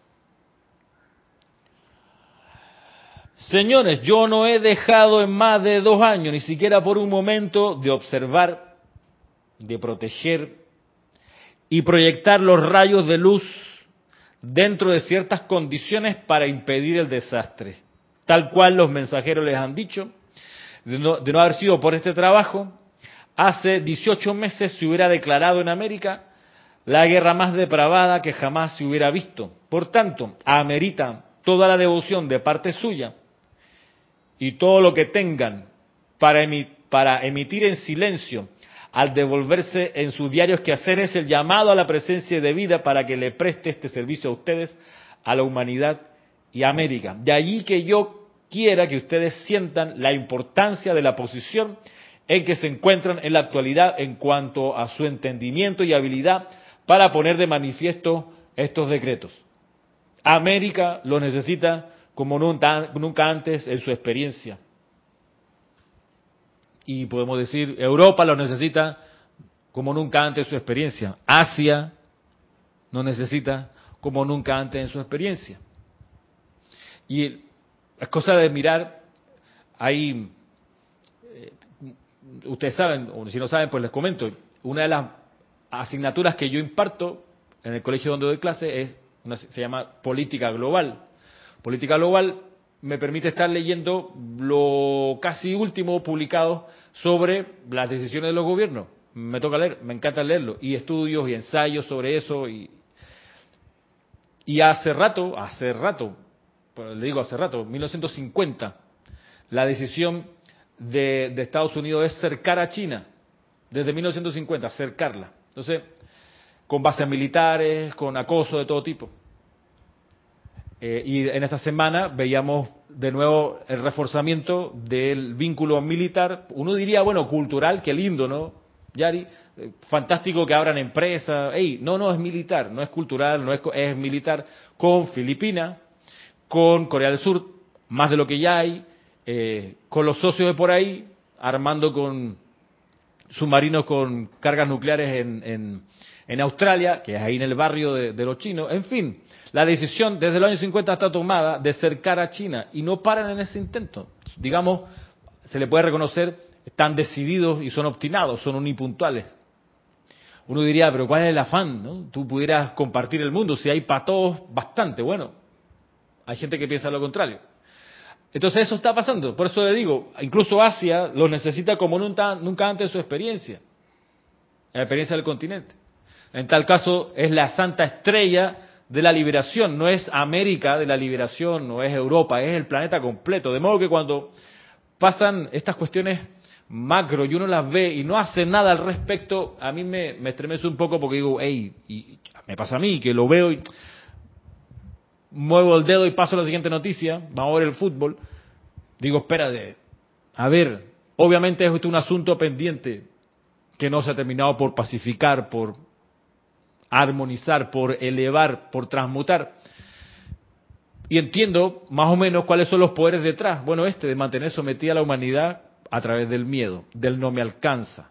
Señores, yo no he dejado en más de dos años, ni siquiera por un momento, de observar, de proteger y proyectar los rayos de luz dentro de ciertas condiciones para impedir el desastre tal cual los mensajeros les han dicho, de no, de no, haber sido por este trabajo, hace 18 meses se hubiera declarado en América la guerra más depravada que jamás se hubiera visto. Por tanto, amerita toda la devoción de parte suya y todo lo que tengan para, para emitir en silencio al devolverse en sus diarios quehaceres el llamado a la presencia de vida para que le preste este servicio a ustedes, a la humanidad y a América. De allí que yo quiera que ustedes sientan la importancia de la posición en que se encuentran en la actualidad en cuanto a su entendimiento y habilidad para poner de manifiesto estos decretos. América lo necesita como nunca antes en su experiencia. Y podemos decir, Europa lo necesita como nunca antes en su experiencia. Asia lo necesita como nunca antes en su experiencia. Y es cosa de mirar, ahí, eh, ustedes saben, o si no saben, pues les comento, una de las asignaturas que yo imparto en el colegio donde doy clase es una, se llama política global. Política global me permite estar leyendo lo casi último publicado sobre las decisiones de los gobiernos. Me toca leer, me encanta leerlo, y estudios y ensayos sobre eso. Y, y hace rato, hace rato, le digo hace rato, 1950, la decisión de, de, Estados Unidos es cercar a China, desde 1950, cercarla. Entonces, con bases militares, con acoso de todo tipo. Eh, y en esta semana veíamos de nuevo el reforzamiento del vínculo militar, uno diría, bueno, cultural, qué lindo, ¿no? Yari, eh, fantástico que abran empresas, hey, no, no, es militar, no es cultural, no es, es militar, con Filipinas, con Corea del Sur, más de lo que ya hay, eh, con los socios de por ahí, armando con submarinos con cargas nucleares en, en, en, Australia, que es ahí en el barrio de, los chinos. En fin, la decisión desde los años 50 está tomada de cercar a China y no paran en ese intento. Digamos, se le puede reconocer, están decididos y son obstinados, son unipuntuales. Uno diría, pero ¿cuál es el afán? No? Tú pudieras compartir el mundo, si hay para todos, bastante. Bueno, hay gente que piensa lo contrario. Entonces eso está pasando. Por eso le digo, incluso Asia lo necesita como nunca, nunca antes en su experiencia. La experiencia del continente. En tal caso es la santa estrella de la liberación. No es América de la liberación, no es Europa, es el planeta completo. De modo que cuando pasan estas cuestiones macro y uno las ve y no hace nada al respecto, a mí me, me estremece un poco porque digo, hey, y me pasa a mí que lo veo y muevo el dedo y paso a la siguiente noticia, vamos a ver el fútbol, digo, espérate, a ver, obviamente es un asunto pendiente que no se ha terminado por pacificar, por armonizar, por elevar, por transmutar. Y entiendo más o menos cuáles son los poderes detrás. Bueno, este de mantener sometida a la humanidad a través del miedo, del no me alcanza.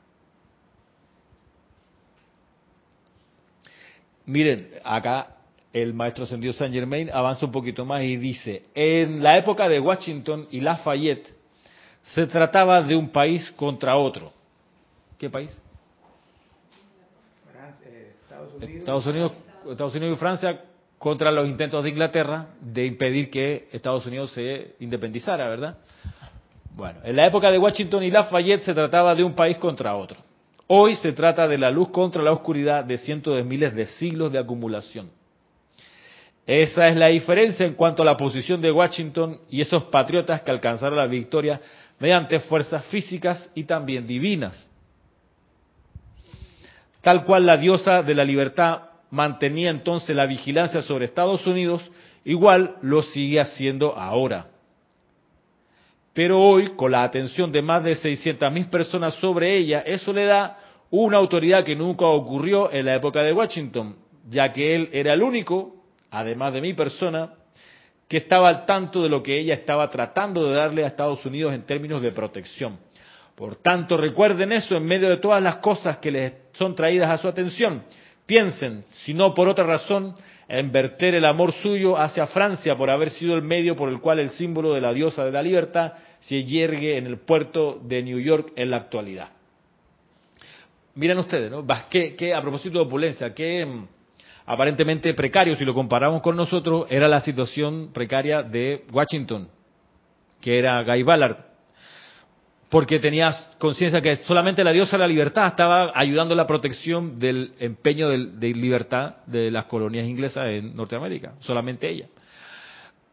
Miren, acá el maestro ascendido Saint Germain avanza un poquito más y dice, en la época de Washington y Lafayette se trataba de un país contra otro. ¿Qué país? Estados Unidos, Estados Unidos y Francia contra los intentos de Inglaterra de impedir que Estados Unidos se independizara, ¿verdad? Bueno, en la época de Washington y Lafayette se trataba de un país contra otro. Hoy se trata de la luz contra la oscuridad de cientos de miles de siglos de acumulación. Esa es la diferencia en cuanto a la posición de Washington y esos patriotas que alcanzaron la victoria mediante fuerzas físicas y también divinas. Tal cual la diosa de la libertad mantenía entonces la vigilancia sobre Estados Unidos, igual lo sigue haciendo ahora. Pero hoy, con la atención de más de 600.000 personas sobre ella, eso le da una autoridad que nunca ocurrió en la época de Washington, ya que él era el único, además de mi persona, que estaba al tanto de lo que ella estaba tratando de darle a Estados Unidos en términos de protección. Por tanto, recuerden eso en medio de todas las cosas que les son traídas a su atención. Piensen, si no por otra razón, en verter el amor suyo hacia Francia por haber sido el medio por el cual el símbolo de la diosa de la libertad se yergue en el puerto de New York en la actualidad. Miren ustedes, ¿no? Que, a propósito de opulencia, que mm, aparentemente precario, si lo comparamos con nosotros, era la situación precaria de Washington, que era Guy Ballard, porque tenías conciencia que solamente la diosa de la libertad estaba ayudando a la protección del empeño de, libertad de las colonias inglesas en Norteamérica, solamente ella.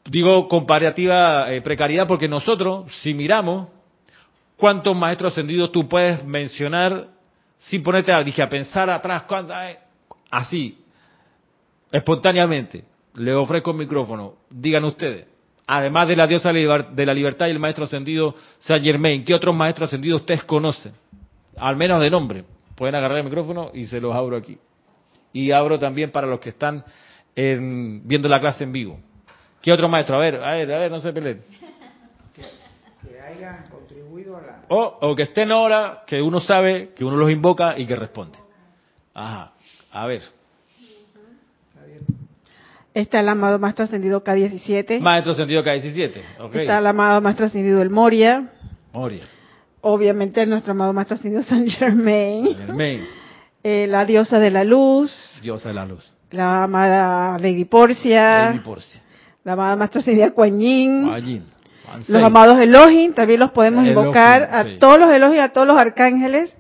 Digo comparativa eh, precariedad porque nosotros, si miramos cuántos maestros ascendidos tú puedes mencionar sin ponerte a, dije, a pensar atrás, así, espontáneamente, le ofrezco el micrófono, digan ustedes, además de la diosa de la libertad y el maestro ascendido Saint Germain, ¿qué otros maestros ascendidos ustedes conocen? Al menos de nombre. Pueden agarrar el micrófono y se los abro aquí. Y abro también para los que están viendo la clase en vivo. ¿Qué otro maestro? A ver, a ver, a ver, no se peleen. Que, hayan contribuido a la... O, o que estén ahora, que uno sabe, que uno los invoca y que responde. Ajá. A ver. Está el amado Maestro Ascendido K17. Maestro Ascendido K17, Está el amado Maestro Ascendido El Moria. Moria. Obviamente nuestro amado Maestro Ascendido San Germain. Germain. Eh, la diosa de la luz. Diosa de la luz. La amada Lady Porcia. Lady Porcia. La amada Maestra Ascendida Kuan Yin. Kuan Los amados Elohim, también los podemos invocar. a todos los Elohim, a todos los arcángeles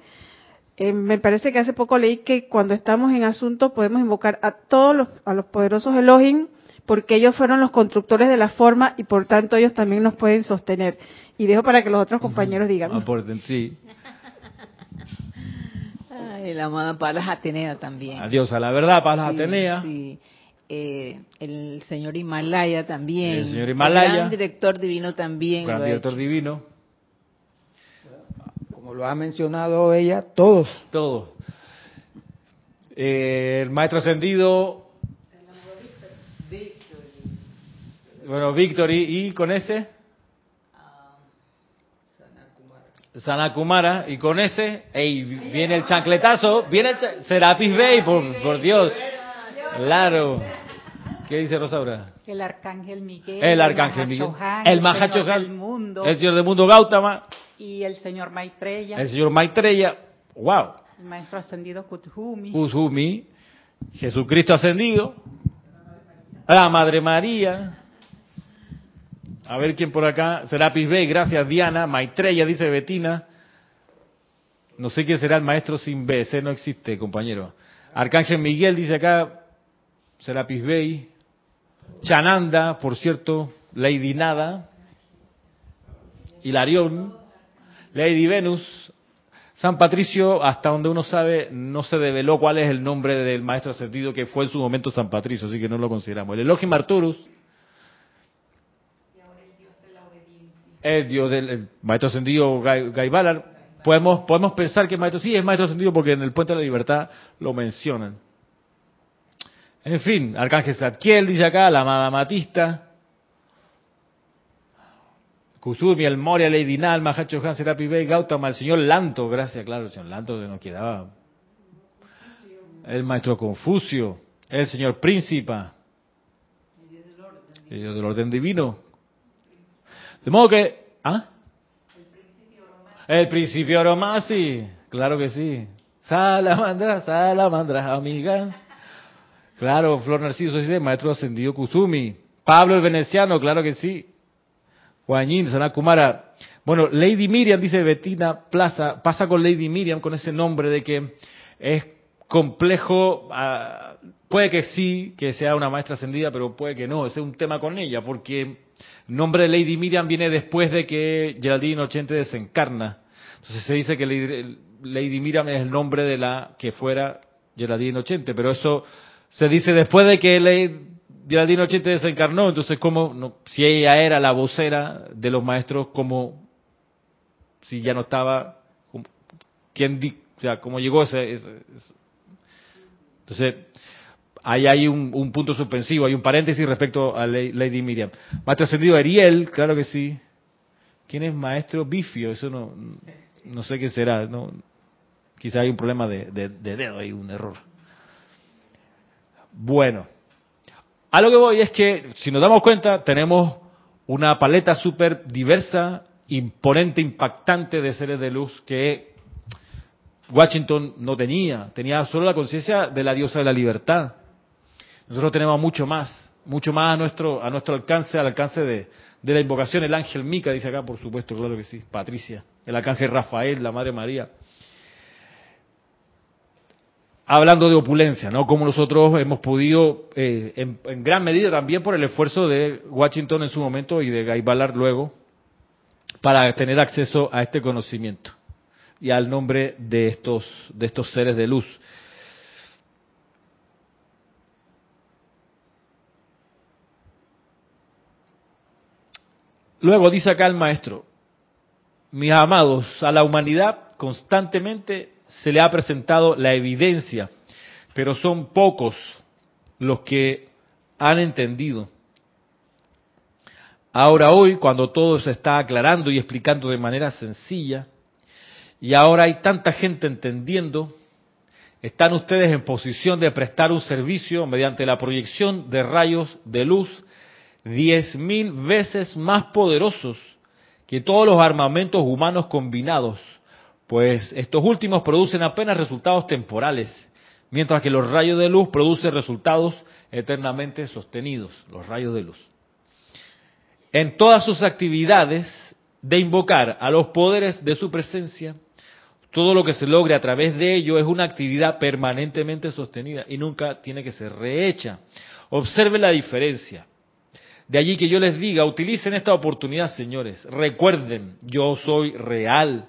eh, me parece que hace poco leí que cuando estamos en asunto podemos invocar a todos los, a los poderosos Elohim porque ellos fueron los constructores de la forma y por tanto ellos también nos pueden sostener. Y dejo para que los otros compañeros digan. Aporten, sí. Ay, la amada Palas Atenea también. Adiós a la verdad, Palas Atenea. Sí. Eh, el señor Himalaya también. El señor Himalaya. El gran director divino también. Gran director divino como lo ha mencionado ella, todos. Todos. Eh, el maestro ascendido. Bueno, Víctor, ¿y, con ese? Sanakumara, y con ese, ey, viene el chancletazo, viene el Serapis Bey, por, por Dios. Claro. ¿Qué dice Rosaura? El arcángel Miguel. El arcángel Miguel. El Mahachohan. El, mundo, el señor del mundo Gautama y el señor Maitreya. El señor Maitreya, wow. El maestro ascendido Kuthumi. Kuthumi, Jesucristo ascendido, la Madre María. A ver quién por acá. Serapis Bey, gracias Diana. Maitreya, dice Betina. No sé quién será el maestro sin B, ese no existe, compañero. Arcángel Miguel dice acá, Serapis Bey. Chananda, por cierto, Lady Nada. Hilarión. Lady Venus, San Patricio, hasta donde uno sabe, no se develó cuál es el nombre del maestro ascendido que fue en su momento San Patricio, así que no lo consideramos. El Elohim Arturus, el dios del maestro ascendido Guy, podemos, podemos pensar que maestro sí es maestro ascendido porque en el Puente de la Libertad lo mencionan. En fin, Arcángel Zadkiel dice acá, la amada Matista, Kusumi, el Moria, Lady Nal, Mahacho Han, Gautama, el señor Lanto, gracias, claro, el señor Lanto se nos quedaba. El maestro Confucio, el señor Príncipa, el del orden divino. De modo que, ¿ah? El principio Aromasi, claro que sí. Salamandra, salamandra, amiga. Claro, Flor Narciso maestro ascendido Kusumi. Pablo el Veneciano, claro que sí. Juanín, Sanakumara. Bueno, Lady Miriam, dice Betina Plaza, pasa con Lady Miriam con ese nombre de que es complejo, ah, puede que sí, que sea una maestra ascendida, pero puede que no, ese es un tema con ella, porque el nombre de Lady Miriam viene después de que Geraldine Ochente desencarna. Entonces se dice que Lady, Miriam es el nombre de la que fuera Geraldine Ochente, pero eso se dice después de que Lady Geraldine Ochente desencarnó, entonces como si ella era la vocera de los maestros, como si ya no estaba, ¿quién o sea, cómo llegó ese, entonces, ahí hay un, punto suspensivo, hay un paréntesis respecto a Lady Miriam. Maestro ascendido Ariel, claro que sí. ¿Quién es maestro Bifio? Eso no, no sé qué será. No, quizá hay un problema de, de dedo, hay un error. Bueno, a lo que voy es que, si nos damos cuenta, tenemos una paleta súper diversa, imponente, impactante de seres de luz que Washington no tenía, tenía solo la conciencia de la diosa de la libertad. Nosotros tenemos mucho más, mucho más a nuestro, a nuestro alcance, al alcance de, de la invocación. El ángel Mica dice acá, por supuesto, claro que sí, Patricia. El arcángel Rafael, la Madre María. Hablando de opulencia, ¿no? Como nosotros hemos podido, eh, en, gran medida también por el esfuerzo de Washington en su momento y de Guy luego, para tener acceso a este conocimiento y al nombre de estos, de estos seres de luz. Luego dice acá el maestro, mis amados, a la humanidad constantemente se le ha presentado la evidencia, pero son pocos los que han entendido. Ahora hoy, cuando todo se está aclarando y explicando de manera sencilla, y ahora hay tanta gente entendiendo, están ustedes en posición de prestar un servicio mediante la proyección de rayos de luz diez mil veces más poderosos que todos los armamentos humanos combinados, pues estos últimos producen apenas resultados temporales, mientras que los rayos de luz producen resultados eternamente sostenidos, los rayos de luz. En todas sus actividades de invocar a los poderes de su presencia, todo lo que se logre a través de ello es una actividad permanentemente sostenida y nunca tiene que ser rehecha. Observe la diferencia. De allí que yo les diga, utilicen esta oportunidad, señores. Recuerden, yo soy real.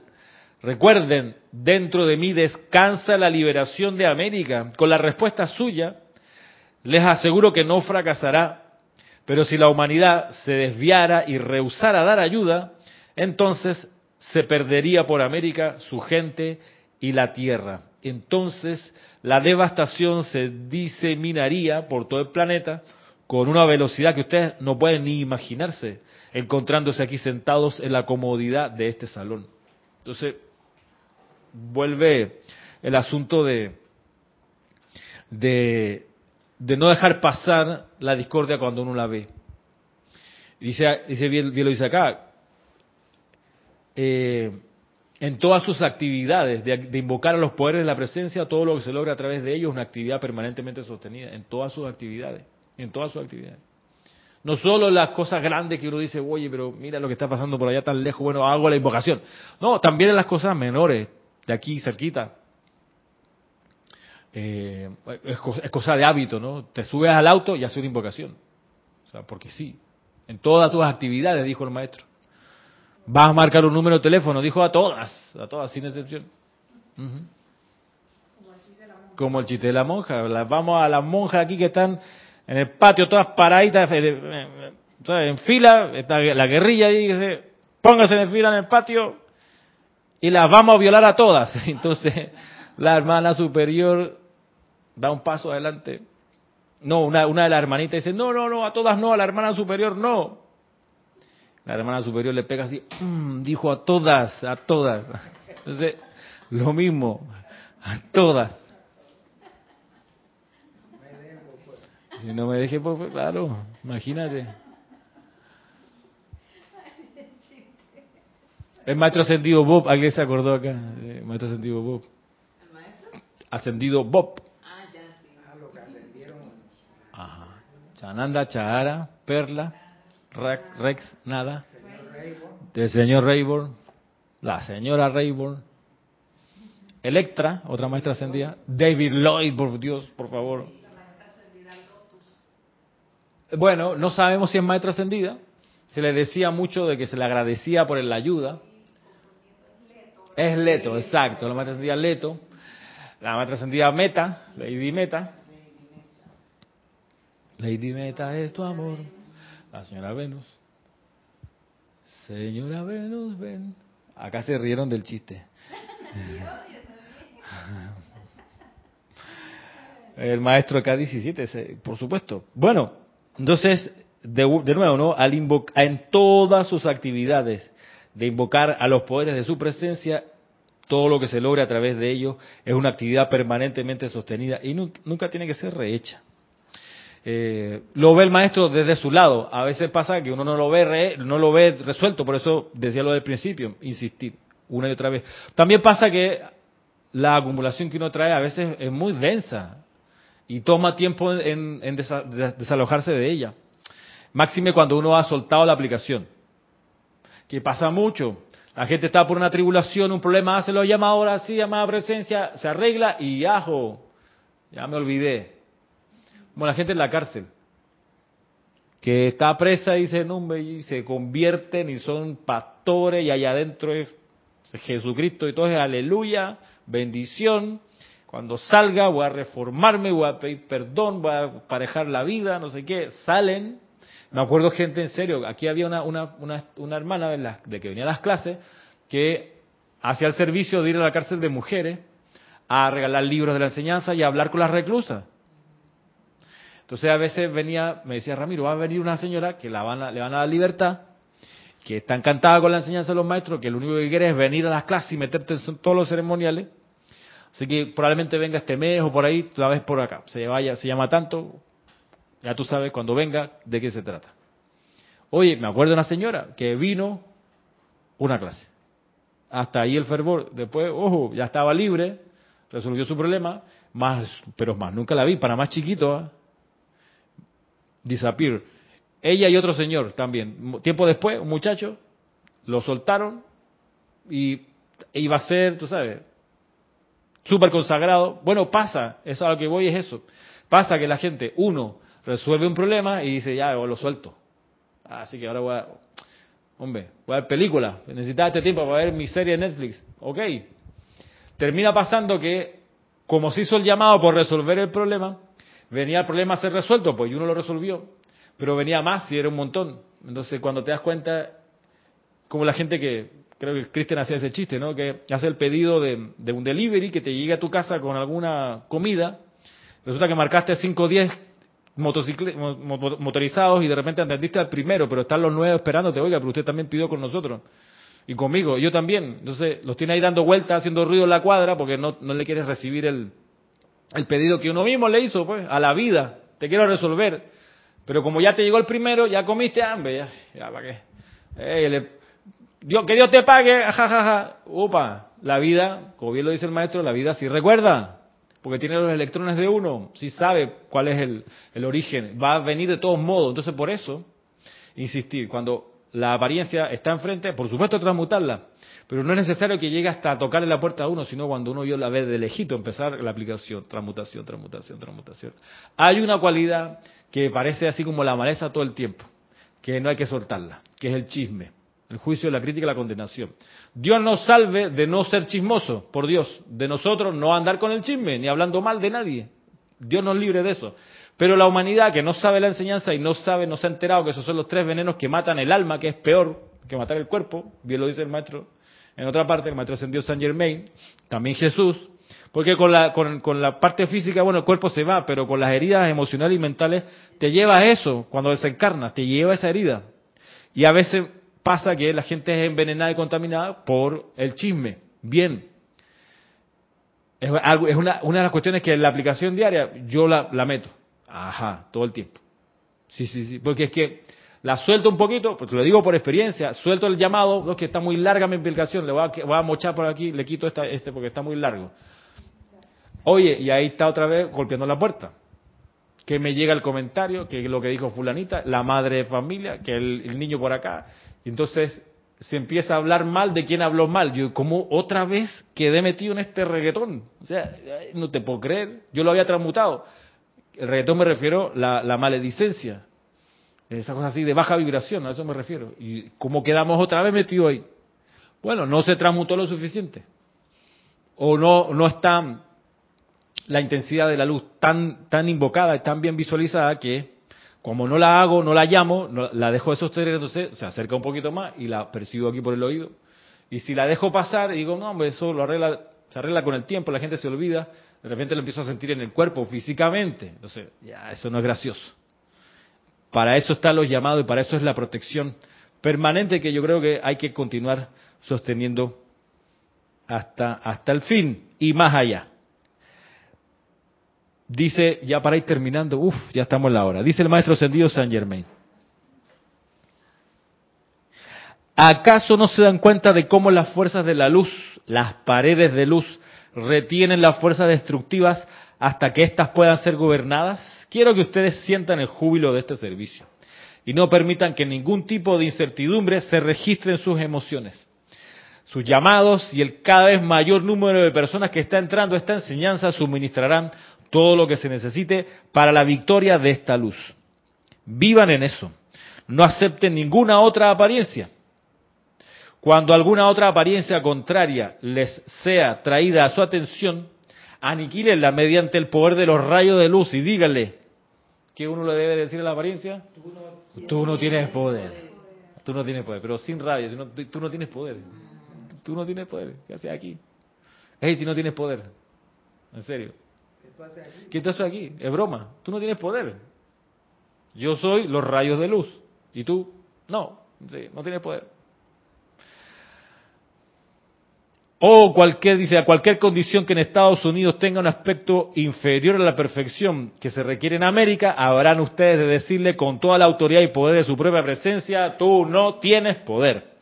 Recuerden, dentro de mí descansa la liberación de América. Con la respuesta suya, les aseguro que no fracasará. Pero si la humanidad se desviara y rehusara dar ayuda, entonces se perdería por América su gente y la tierra. Entonces la devastación se diseminaría por todo el planeta con una velocidad que ustedes no pueden ni imaginarse, encontrándose aquí sentados en la comodidad de este salón. Entonces, vuelve el asunto de, de, no dejar pasar la discordia cuando uno la ve. Dice, dice bien, lo dice acá, eh, en todas sus actividades, de, invocar a los poderes de la presencia, todo lo que se logra a través de ellos, una actividad permanentemente sostenida, en todas sus actividades, en todas sus actividades. No solo las cosas grandes que uno dice, oye, pero mira lo que está pasando por allá tan lejos, bueno, hago la invocación. No, también en las cosas menores, de aquí cerquita. Eh, es, cosa de hábito, ¿no? Te subes al auto y haces una invocación. O sea, porque sí. En todas tus actividades, dijo el maestro. Vas a marcar un número de teléfono, dijo a todas, a todas, sin excepción. Como el chiste de la monja. Vamos a las monjas aquí que están en el patio, todas paraditas, eh, eh, en fila, está la guerrilla dice, póngase en fila en el patio y las vamos a violar a todas. [laughs] Entonces, la hermana superior da un paso adelante. No, una, una de las hermanitas dice, no, no, no, a todas no, a la hermana superior no. La hermana superior le pega así, mm", dijo a todas, a todas. Entonces, lo mismo, a todas. Si no me deje, pues, claro, imagínate. El maestro sentido Bob, alguien se acordó acá, el maestro sentido Bob. ascendido Bob. Ajá. Chananda, Chahara, Perla, Rex, nada. Del señor Rayborn, la señora Rayborn, Electra, otra maestra ascendida, David Lloyd, por Dios, por favor. Bueno, no sabemos si es maestra ascendida. Se le decía mucho de que se le agradecía por la ayuda. Es Leto, exacto. La maestra ascendida Leto. La maestra ascendida Meta, Lady Meta. Lady Meta es tu amor. La señora Venus. Señora Venus, ven. Acá se rieron del chiste. El maestro K17, por supuesto. Bueno, entonces, de, nuevo, ¿no? Al invocar, en todas sus actividades de invocar a los poderes de su presencia, todo lo que se logre a través de ellos es una actividad permanentemente sostenida y nunca tiene que ser rehecha. Eh, lo ve el maestro desde su lado. A veces pasa que uno no lo ve no lo ve resuelto, por eso decía lo del principio, insistir una y otra vez. También pasa que la acumulación que uno trae a veces es muy densa y toma tiempo en, desalojarse de ella. Máxime cuando uno ha soltado la aplicación, que pasa mucho. La gente está por una tribulación, un problema, hace lo llama ahora, sí, llamada presencia, se arregla y ajo, ya me olvidé como la gente en la cárcel, que está presa y se, no, y se convierten y son pastores y allá adentro es Jesucristo y todo es aleluya, bendición. Cuando salga voy a reformarme, voy a pedir perdón, voy a parejar la vida, no sé qué. Salen. Me acuerdo gente en serio, aquí había una, una, una, una hermana de, que venía a las clases que hacía el servicio de ir a la cárcel de mujeres a regalar libros de la enseñanza y a hablar con las reclusas. Entonces a veces venía, me decía Ramiro, va a venir una señora que la le van a dar libertad, que está encantada con la enseñanza de los maestros, que lo único que quiere es venir a las clases y meterte en todos los ceremoniales. Así que probablemente venga este mes o por ahí, la ves por acá. Se vaya, se llama tanto, ya tú sabes cuando venga de qué se trata. Oye, me acuerdo de una señora que vino una clase. Hasta ahí el fervor. Después, ojo, ya estaba libre, resolvió su problema, más, pero más, nunca la vi, para más chiquito, ¿ah? disappear. Ella y otro señor también. Tiempo después, un muchacho, lo soltaron y iba a ser, tú sabes, súper consagrado. Bueno, pasa, eso a lo que voy es eso. Pasa que la gente, uno, resuelve un problema y dice, ya, lo suelto. Así que ahora voy a, hombre, voy a ver película. Necesitaba este tiempo para ver mi serie de Netflix. Ok. Termina pasando que, como se hizo el llamado por resolver el problema, venía el problema a ser resuelto, pues uno lo resolvió, pero venía más y era un montón. Entonces, cuando te das cuenta, como la gente que, creo que Cristian hacía ese chiste, ¿no? Que hace el pedido de, un delivery que te llegue a tu casa con alguna comida, resulta que marcaste 5 o 10 motorizados y de repente atendiste al primero, pero están los nuevos esperándote, oiga, pero usted también pidió con nosotros y conmigo, yo también. Entonces los tiene ahí dando vueltas, haciendo ruido en la cuadra porque no, no le quieres recibir el, el pedido que uno mismo le hizo, pues, a la vida. Te quiero resolver. Pero como ya te llegó el primero, ya comiste hambre, ya, ya ¿para qué? Dios, que Dios te pague, jajaja. Upa, la vida, como bien lo dice el maestro, la vida sí recuerda, porque tiene los electrones de uno, sí sabe cuál es el, el origen, va a venir de todos modos. Entonces, por eso, insistir, cuando la apariencia está enfrente, por supuesto transmutarla, pero no es necesario que llegue hasta tocarle la puerta a uno, sino cuando uno yo la ve de lejito empezar la aplicación, transmutación, transmutación, transmutación. Hay una cualidad que parece así como la maleza todo el tiempo, que no hay que soltarla, que es el chisme, el juicio, la crítica la condenación. Dios nos salve de no ser chismoso, por Dios, de nosotros no andar con el chisme, ni hablando mal de nadie. Dios nos libre de eso. Pero la humanidad que no sabe la enseñanza y no sabe, no se ha enterado que esos son los tres venenos que matan el alma, que es peor que matar el cuerpo, bien lo dice el maestro en otra parte, el maestro ascendió San Germain, también Jesús, porque con la, con, la parte física, bueno, el cuerpo se va, pero con las heridas emocionales y mentales te lleva a eso cuando desencarnas, te lleva a esa herida. Y a veces pasa que la gente es envenenada y contaminada por el chisme. Bien. Es, algo, es una, una de las cuestiones que en la aplicación diaria yo la, meto. Ajá, todo el tiempo. Sí, sí, sí. Porque es que la suelto un poquito, pues lo digo por experiencia, suelto el llamado, es que está muy larga mi explicación, le voy a, mochar por aquí, le quito esta, este porque está muy largo. Oye, y ahí está otra vez golpeando la puerta. Que me llega el comentario, que lo que dijo fulanita, la madre de familia, que el niño por acá. Entonces se empieza a hablar mal de quien habló mal. Yo, como otra vez quedé metido en este reggaetón? O sea, no te puedo creer. Yo lo había transmutado. El reggaetón me refiero la, la maledicencia. Esa cosa así de baja vibración, a eso me refiero. ¿Y cómo quedamos otra vez metidos ahí? Bueno, no se transmutó lo suficiente. O no, no está la intensidad de la luz tan, tan invocada y tan bien visualizada que como no la hago, no la llamo, la dejo de sostener, entonces se acerca un poquito más y la percibo aquí por el oído. Y si la dejo pasar y digo, no, hombre, eso lo arregla, se arregla con el tiempo, la gente se olvida, de repente lo empiezo a sentir en el cuerpo, físicamente. Entonces, ya, eso no es gracioso. Para eso están los llamados y para eso es la protección permanente que yo creo que hay que continuar sosteniendo hasta, hasta el fin y más allá. Dice, ya para ir terminando, uff, ya estamos en la hora. Dice el maestro ascendido San Germain. ¿Acaso no se dan cuenta de cómo las fuerzas de la luz, las paredes de luz, retienen las fuerzas destructivas hasta que éstas puedan ser gobernadas? Quiero que ustedes sientan el júbilo de este servicio y no permitan que ningún tipo de incertidumbre se registre en sus emociones. Sus llamados y el cada vez mayor número de personas que está entrando a esta enseñanza suministrarán todo lo que se necesite para la victoria de esta luz. Vivan en eso. No acepten ninguna otra apariencia. Cuando alguna otra apariencia contraria les sea traída a su atención, aniquílenla mediante el poder de los rayos de luz y díganle, ¿qué uno le debe decir a la apariencia? Tú no tienes poder. Tú no tienes poder, pero sin rabia, tú no tienes poder. Tú no tienes poder. ¿Qué haces aquí? Hey, si no tienes poder. En serio. ¿Qué te hace aquí? Es broma. Tú no tienes poder. Yo soy los rayos de luz. ¿Y tú? No. no tienes poder. O cualquier, dice, a cualquier condición que en Estados Unidos tenga un aspecto inferior a la perfección que se requiere en América, habrán ustedes de decirle con toda la autoridad y poder de su propia presencia, tú no tienes poder.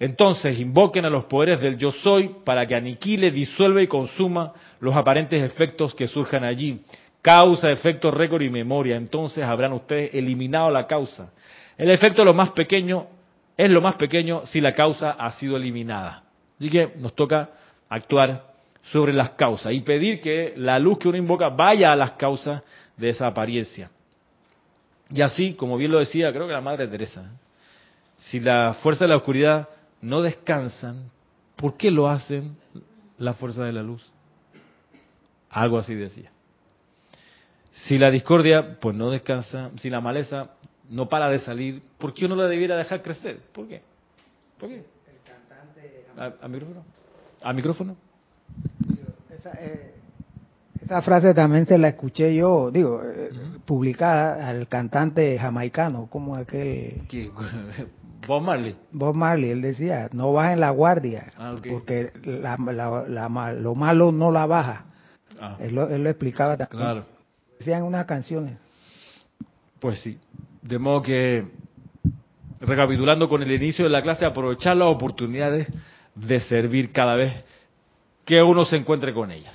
Entonces invoquen a los poderes del yo soy para que aniquile, disuelva y consuma los aparentes efectos que surjan allí. Causa, efecto, récord y memoria. Entonces habrán ustedes eliminado la causa. El efecto lo más pequeño es lo más pequeño si la causa ha sido eliminada. Así que nos toca actuar sobre las causas y pedir que la luz que uno invoca vaya a las causas de esa apariencia. Y así, como bien lo decía, creo que la Madre Teresa, si la fuerza de la oscuridad no descansan, ¿por qué lo hacen la fuerza de la luz? Algo así decía. Si la discordia, pues no descansa, si la maleza no para de salir, ¿por qué uno la debiera dejar crecer? ¿Por qué? ¿Por qué? El cantante... ¿A, micrófono? ¿A micrófono? Esa, eh, esa, frase también se la escuché yo, digo, eh, publicada al cantante jamaicano, como aquel... [laughs] Bob Marley. Bob Marley, él decía, no bajen la guardia, ah, porque la, lo malo no la baja. Ah. Él, lo, explicaba también. Claro. Decían unas canciones. Pues sí. De modo que, recapitulando con el inicio de la clase, aprovechar las oportunidades de servir cada vez que uno se encuentre con ellas.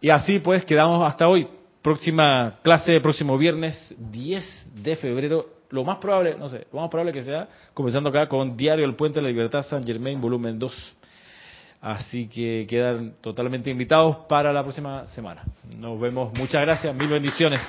Y así pues quedamos hasta hoy. Próxima clase, próximo viernes 10 de febrero lo más probable, no sé, lo más probable que sea, comenzando acá con Diario El Puente de la Libertad San Germain, volumen 2. Así que quedan totalmente invitados para la próxima semana. Nos vemos. Muchas gracias. Mil bendiciones.